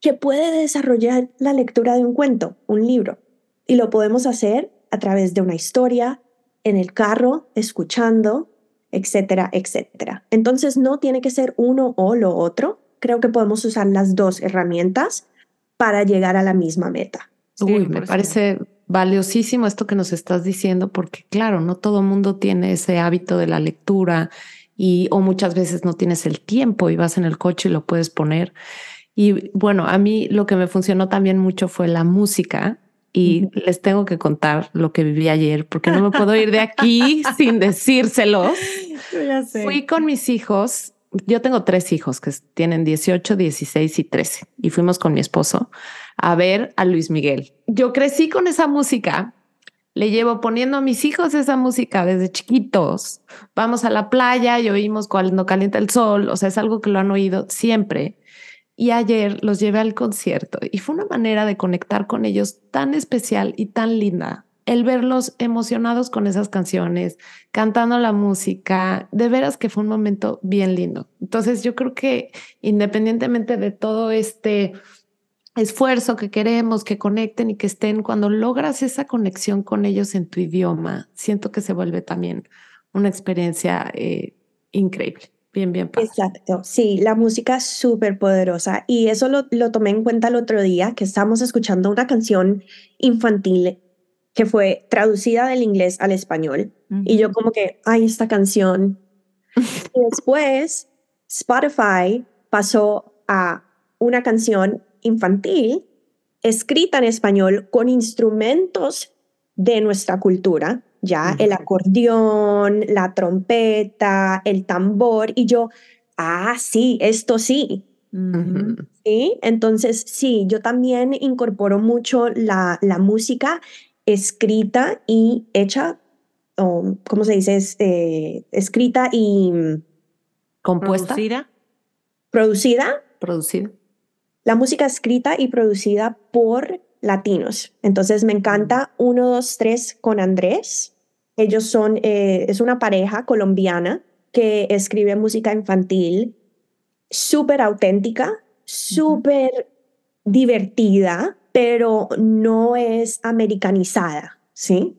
[SPEAKER 4] que puede desarrollar la lectura de un cuento, un libro. Y lo podemos hacer a través de una historia, en el carro, escuchando, etcétera, etcétera. Entonces no tiene que ser uno o lo otro. Creo que podemos usar las dos herramientas para llegar a la misma meta.
[SPEAKER 3] Uy, me parece valiosísimo esto que nos estás diciendo porque claro, no todo mundo tiene ese hábito de la lectura y o muchas veces no tienes el tiempo y vas en el coche y lo puedes poner. Y bueno, a mí lo que me funcionó también mucho fue la música y les tengo que contar lo que viví ayer porque no me puedo ir de aquí sin decírselos. Fui con mis hijos. Yo tengo tres hijos que tienen 18, 16 y 13 y fuimos con mi esposo a ver a Luis Miguel. Yo crecí con esa música le llevo poniendo a mis hijos esa música desde chiquitos. Vamos a la playa y oímos cuando calienta el sol, o sea, es algo que lo han oído siempre. Y ayer los llevé al concierto y fue una manera de conectar con ellos tan especial y tan linda. El verlos emocionados con esas canciones, cantando la música, de veras que fue un momento bien lindo. Entonces yo creo que independientemente de todo este esfuerzo que queremos, que conecten y que estén, cuando logras esa conexión con ellos en tu idioma, siento que se vuelve también una experiencia eh, increíble. Bien, bien.
[SPEAKER 4] Exacto, sí, la música es súper poderosa y eso lo, lo tomé en cuenta el otro día, que estábamos escuchando una canción infantil que fue traducida del inglés al español y yo como que, ay, esta canción. y después Spotify pasó a una canción infantil escrita en español con instrumentos de nuestra cultura, ya el acordeón, la trompeta, el tambor, y yo, ah, sí, esto sí. ¿Sí? Entonces, sí, yo también incorporo mucho la, la música escrita y hecha, o ¿cómo se dice? Eh, escrita y...
[SPEAKER 3] Compuesta.
[SPEAKER 2] Producida.
[SPEAKER 4] Producida.
[SPEAKER 3] Producida
[SPEAKER 4] la música escrita y producida por latinos. Entonces me encanta 1, 2, 3 con Andrés. Ellos son, eh, es una pareja colombiana que escribe música infantil súper auténtica, súper divertida, pero no es americanizada, ¿sí?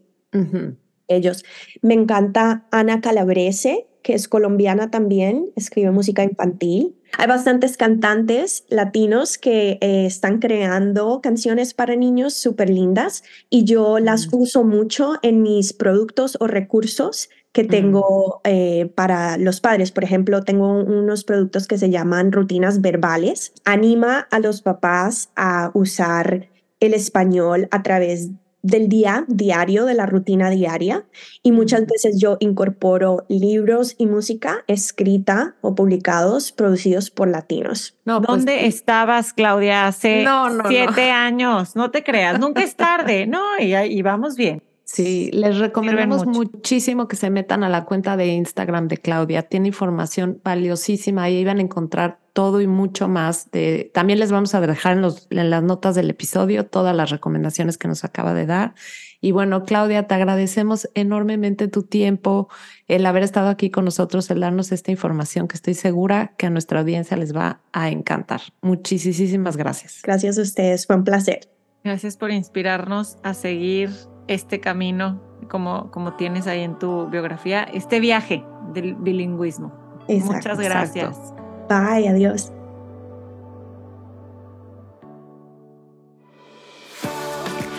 [SPEAKER 4] Ellos. Me encanta Ana Calabrese, que es colombiana también, escribe música infantil. Hay bastantes cantantes latinos que eh, están creando canciones para niños súper lindas y yo las mm. uso mucho en mis productos o recursos que mm. tengo eh, para los padres. Por ejemplo, tengo unos productos que se llaman rutinas verbales. Anima a los papás a usar el español a través del día diario, de la rutina diaria. Y muchas veces yo incorporo libros y música escrita o publicados, producidos por latinos.
[SPEAKER 2] No, pues ¿Dónde estabas, Claudia, hace siete años? No te creas, nunca es tarde, ¿no? Y, y vamos bien.
[SPEAKER 3] Sí, les recomendamos muchísimo que se metan a la cuenta de Instagram de Claudia. Tiene información valiosísima. Ahí van a encontrar todo y mucho más. De, también les vamos a dejar en, los, en las notas del episodio todas las recomendaciones que nos acaba de dar. Y bueno, Claudia, te agradecemos enormemente tu tiempo, el haber estado aquí con nosotros, el darnos esta información que estoy segura que a nuestra audiencia les va a encantar. Muchísimas gracias.
[SPEAKER 4] Gracias a ustedes, fue un placer.
[SPEAKER 2] Gracias por inspirarnos a seguir este camino, como, como tienes ahí en tu biografía, este viaje del bilingüismo. Muchas gracias.
[SPEAKER 4] Bye, adiós.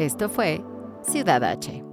[SPEAKER 1] Esto fue Ciudad H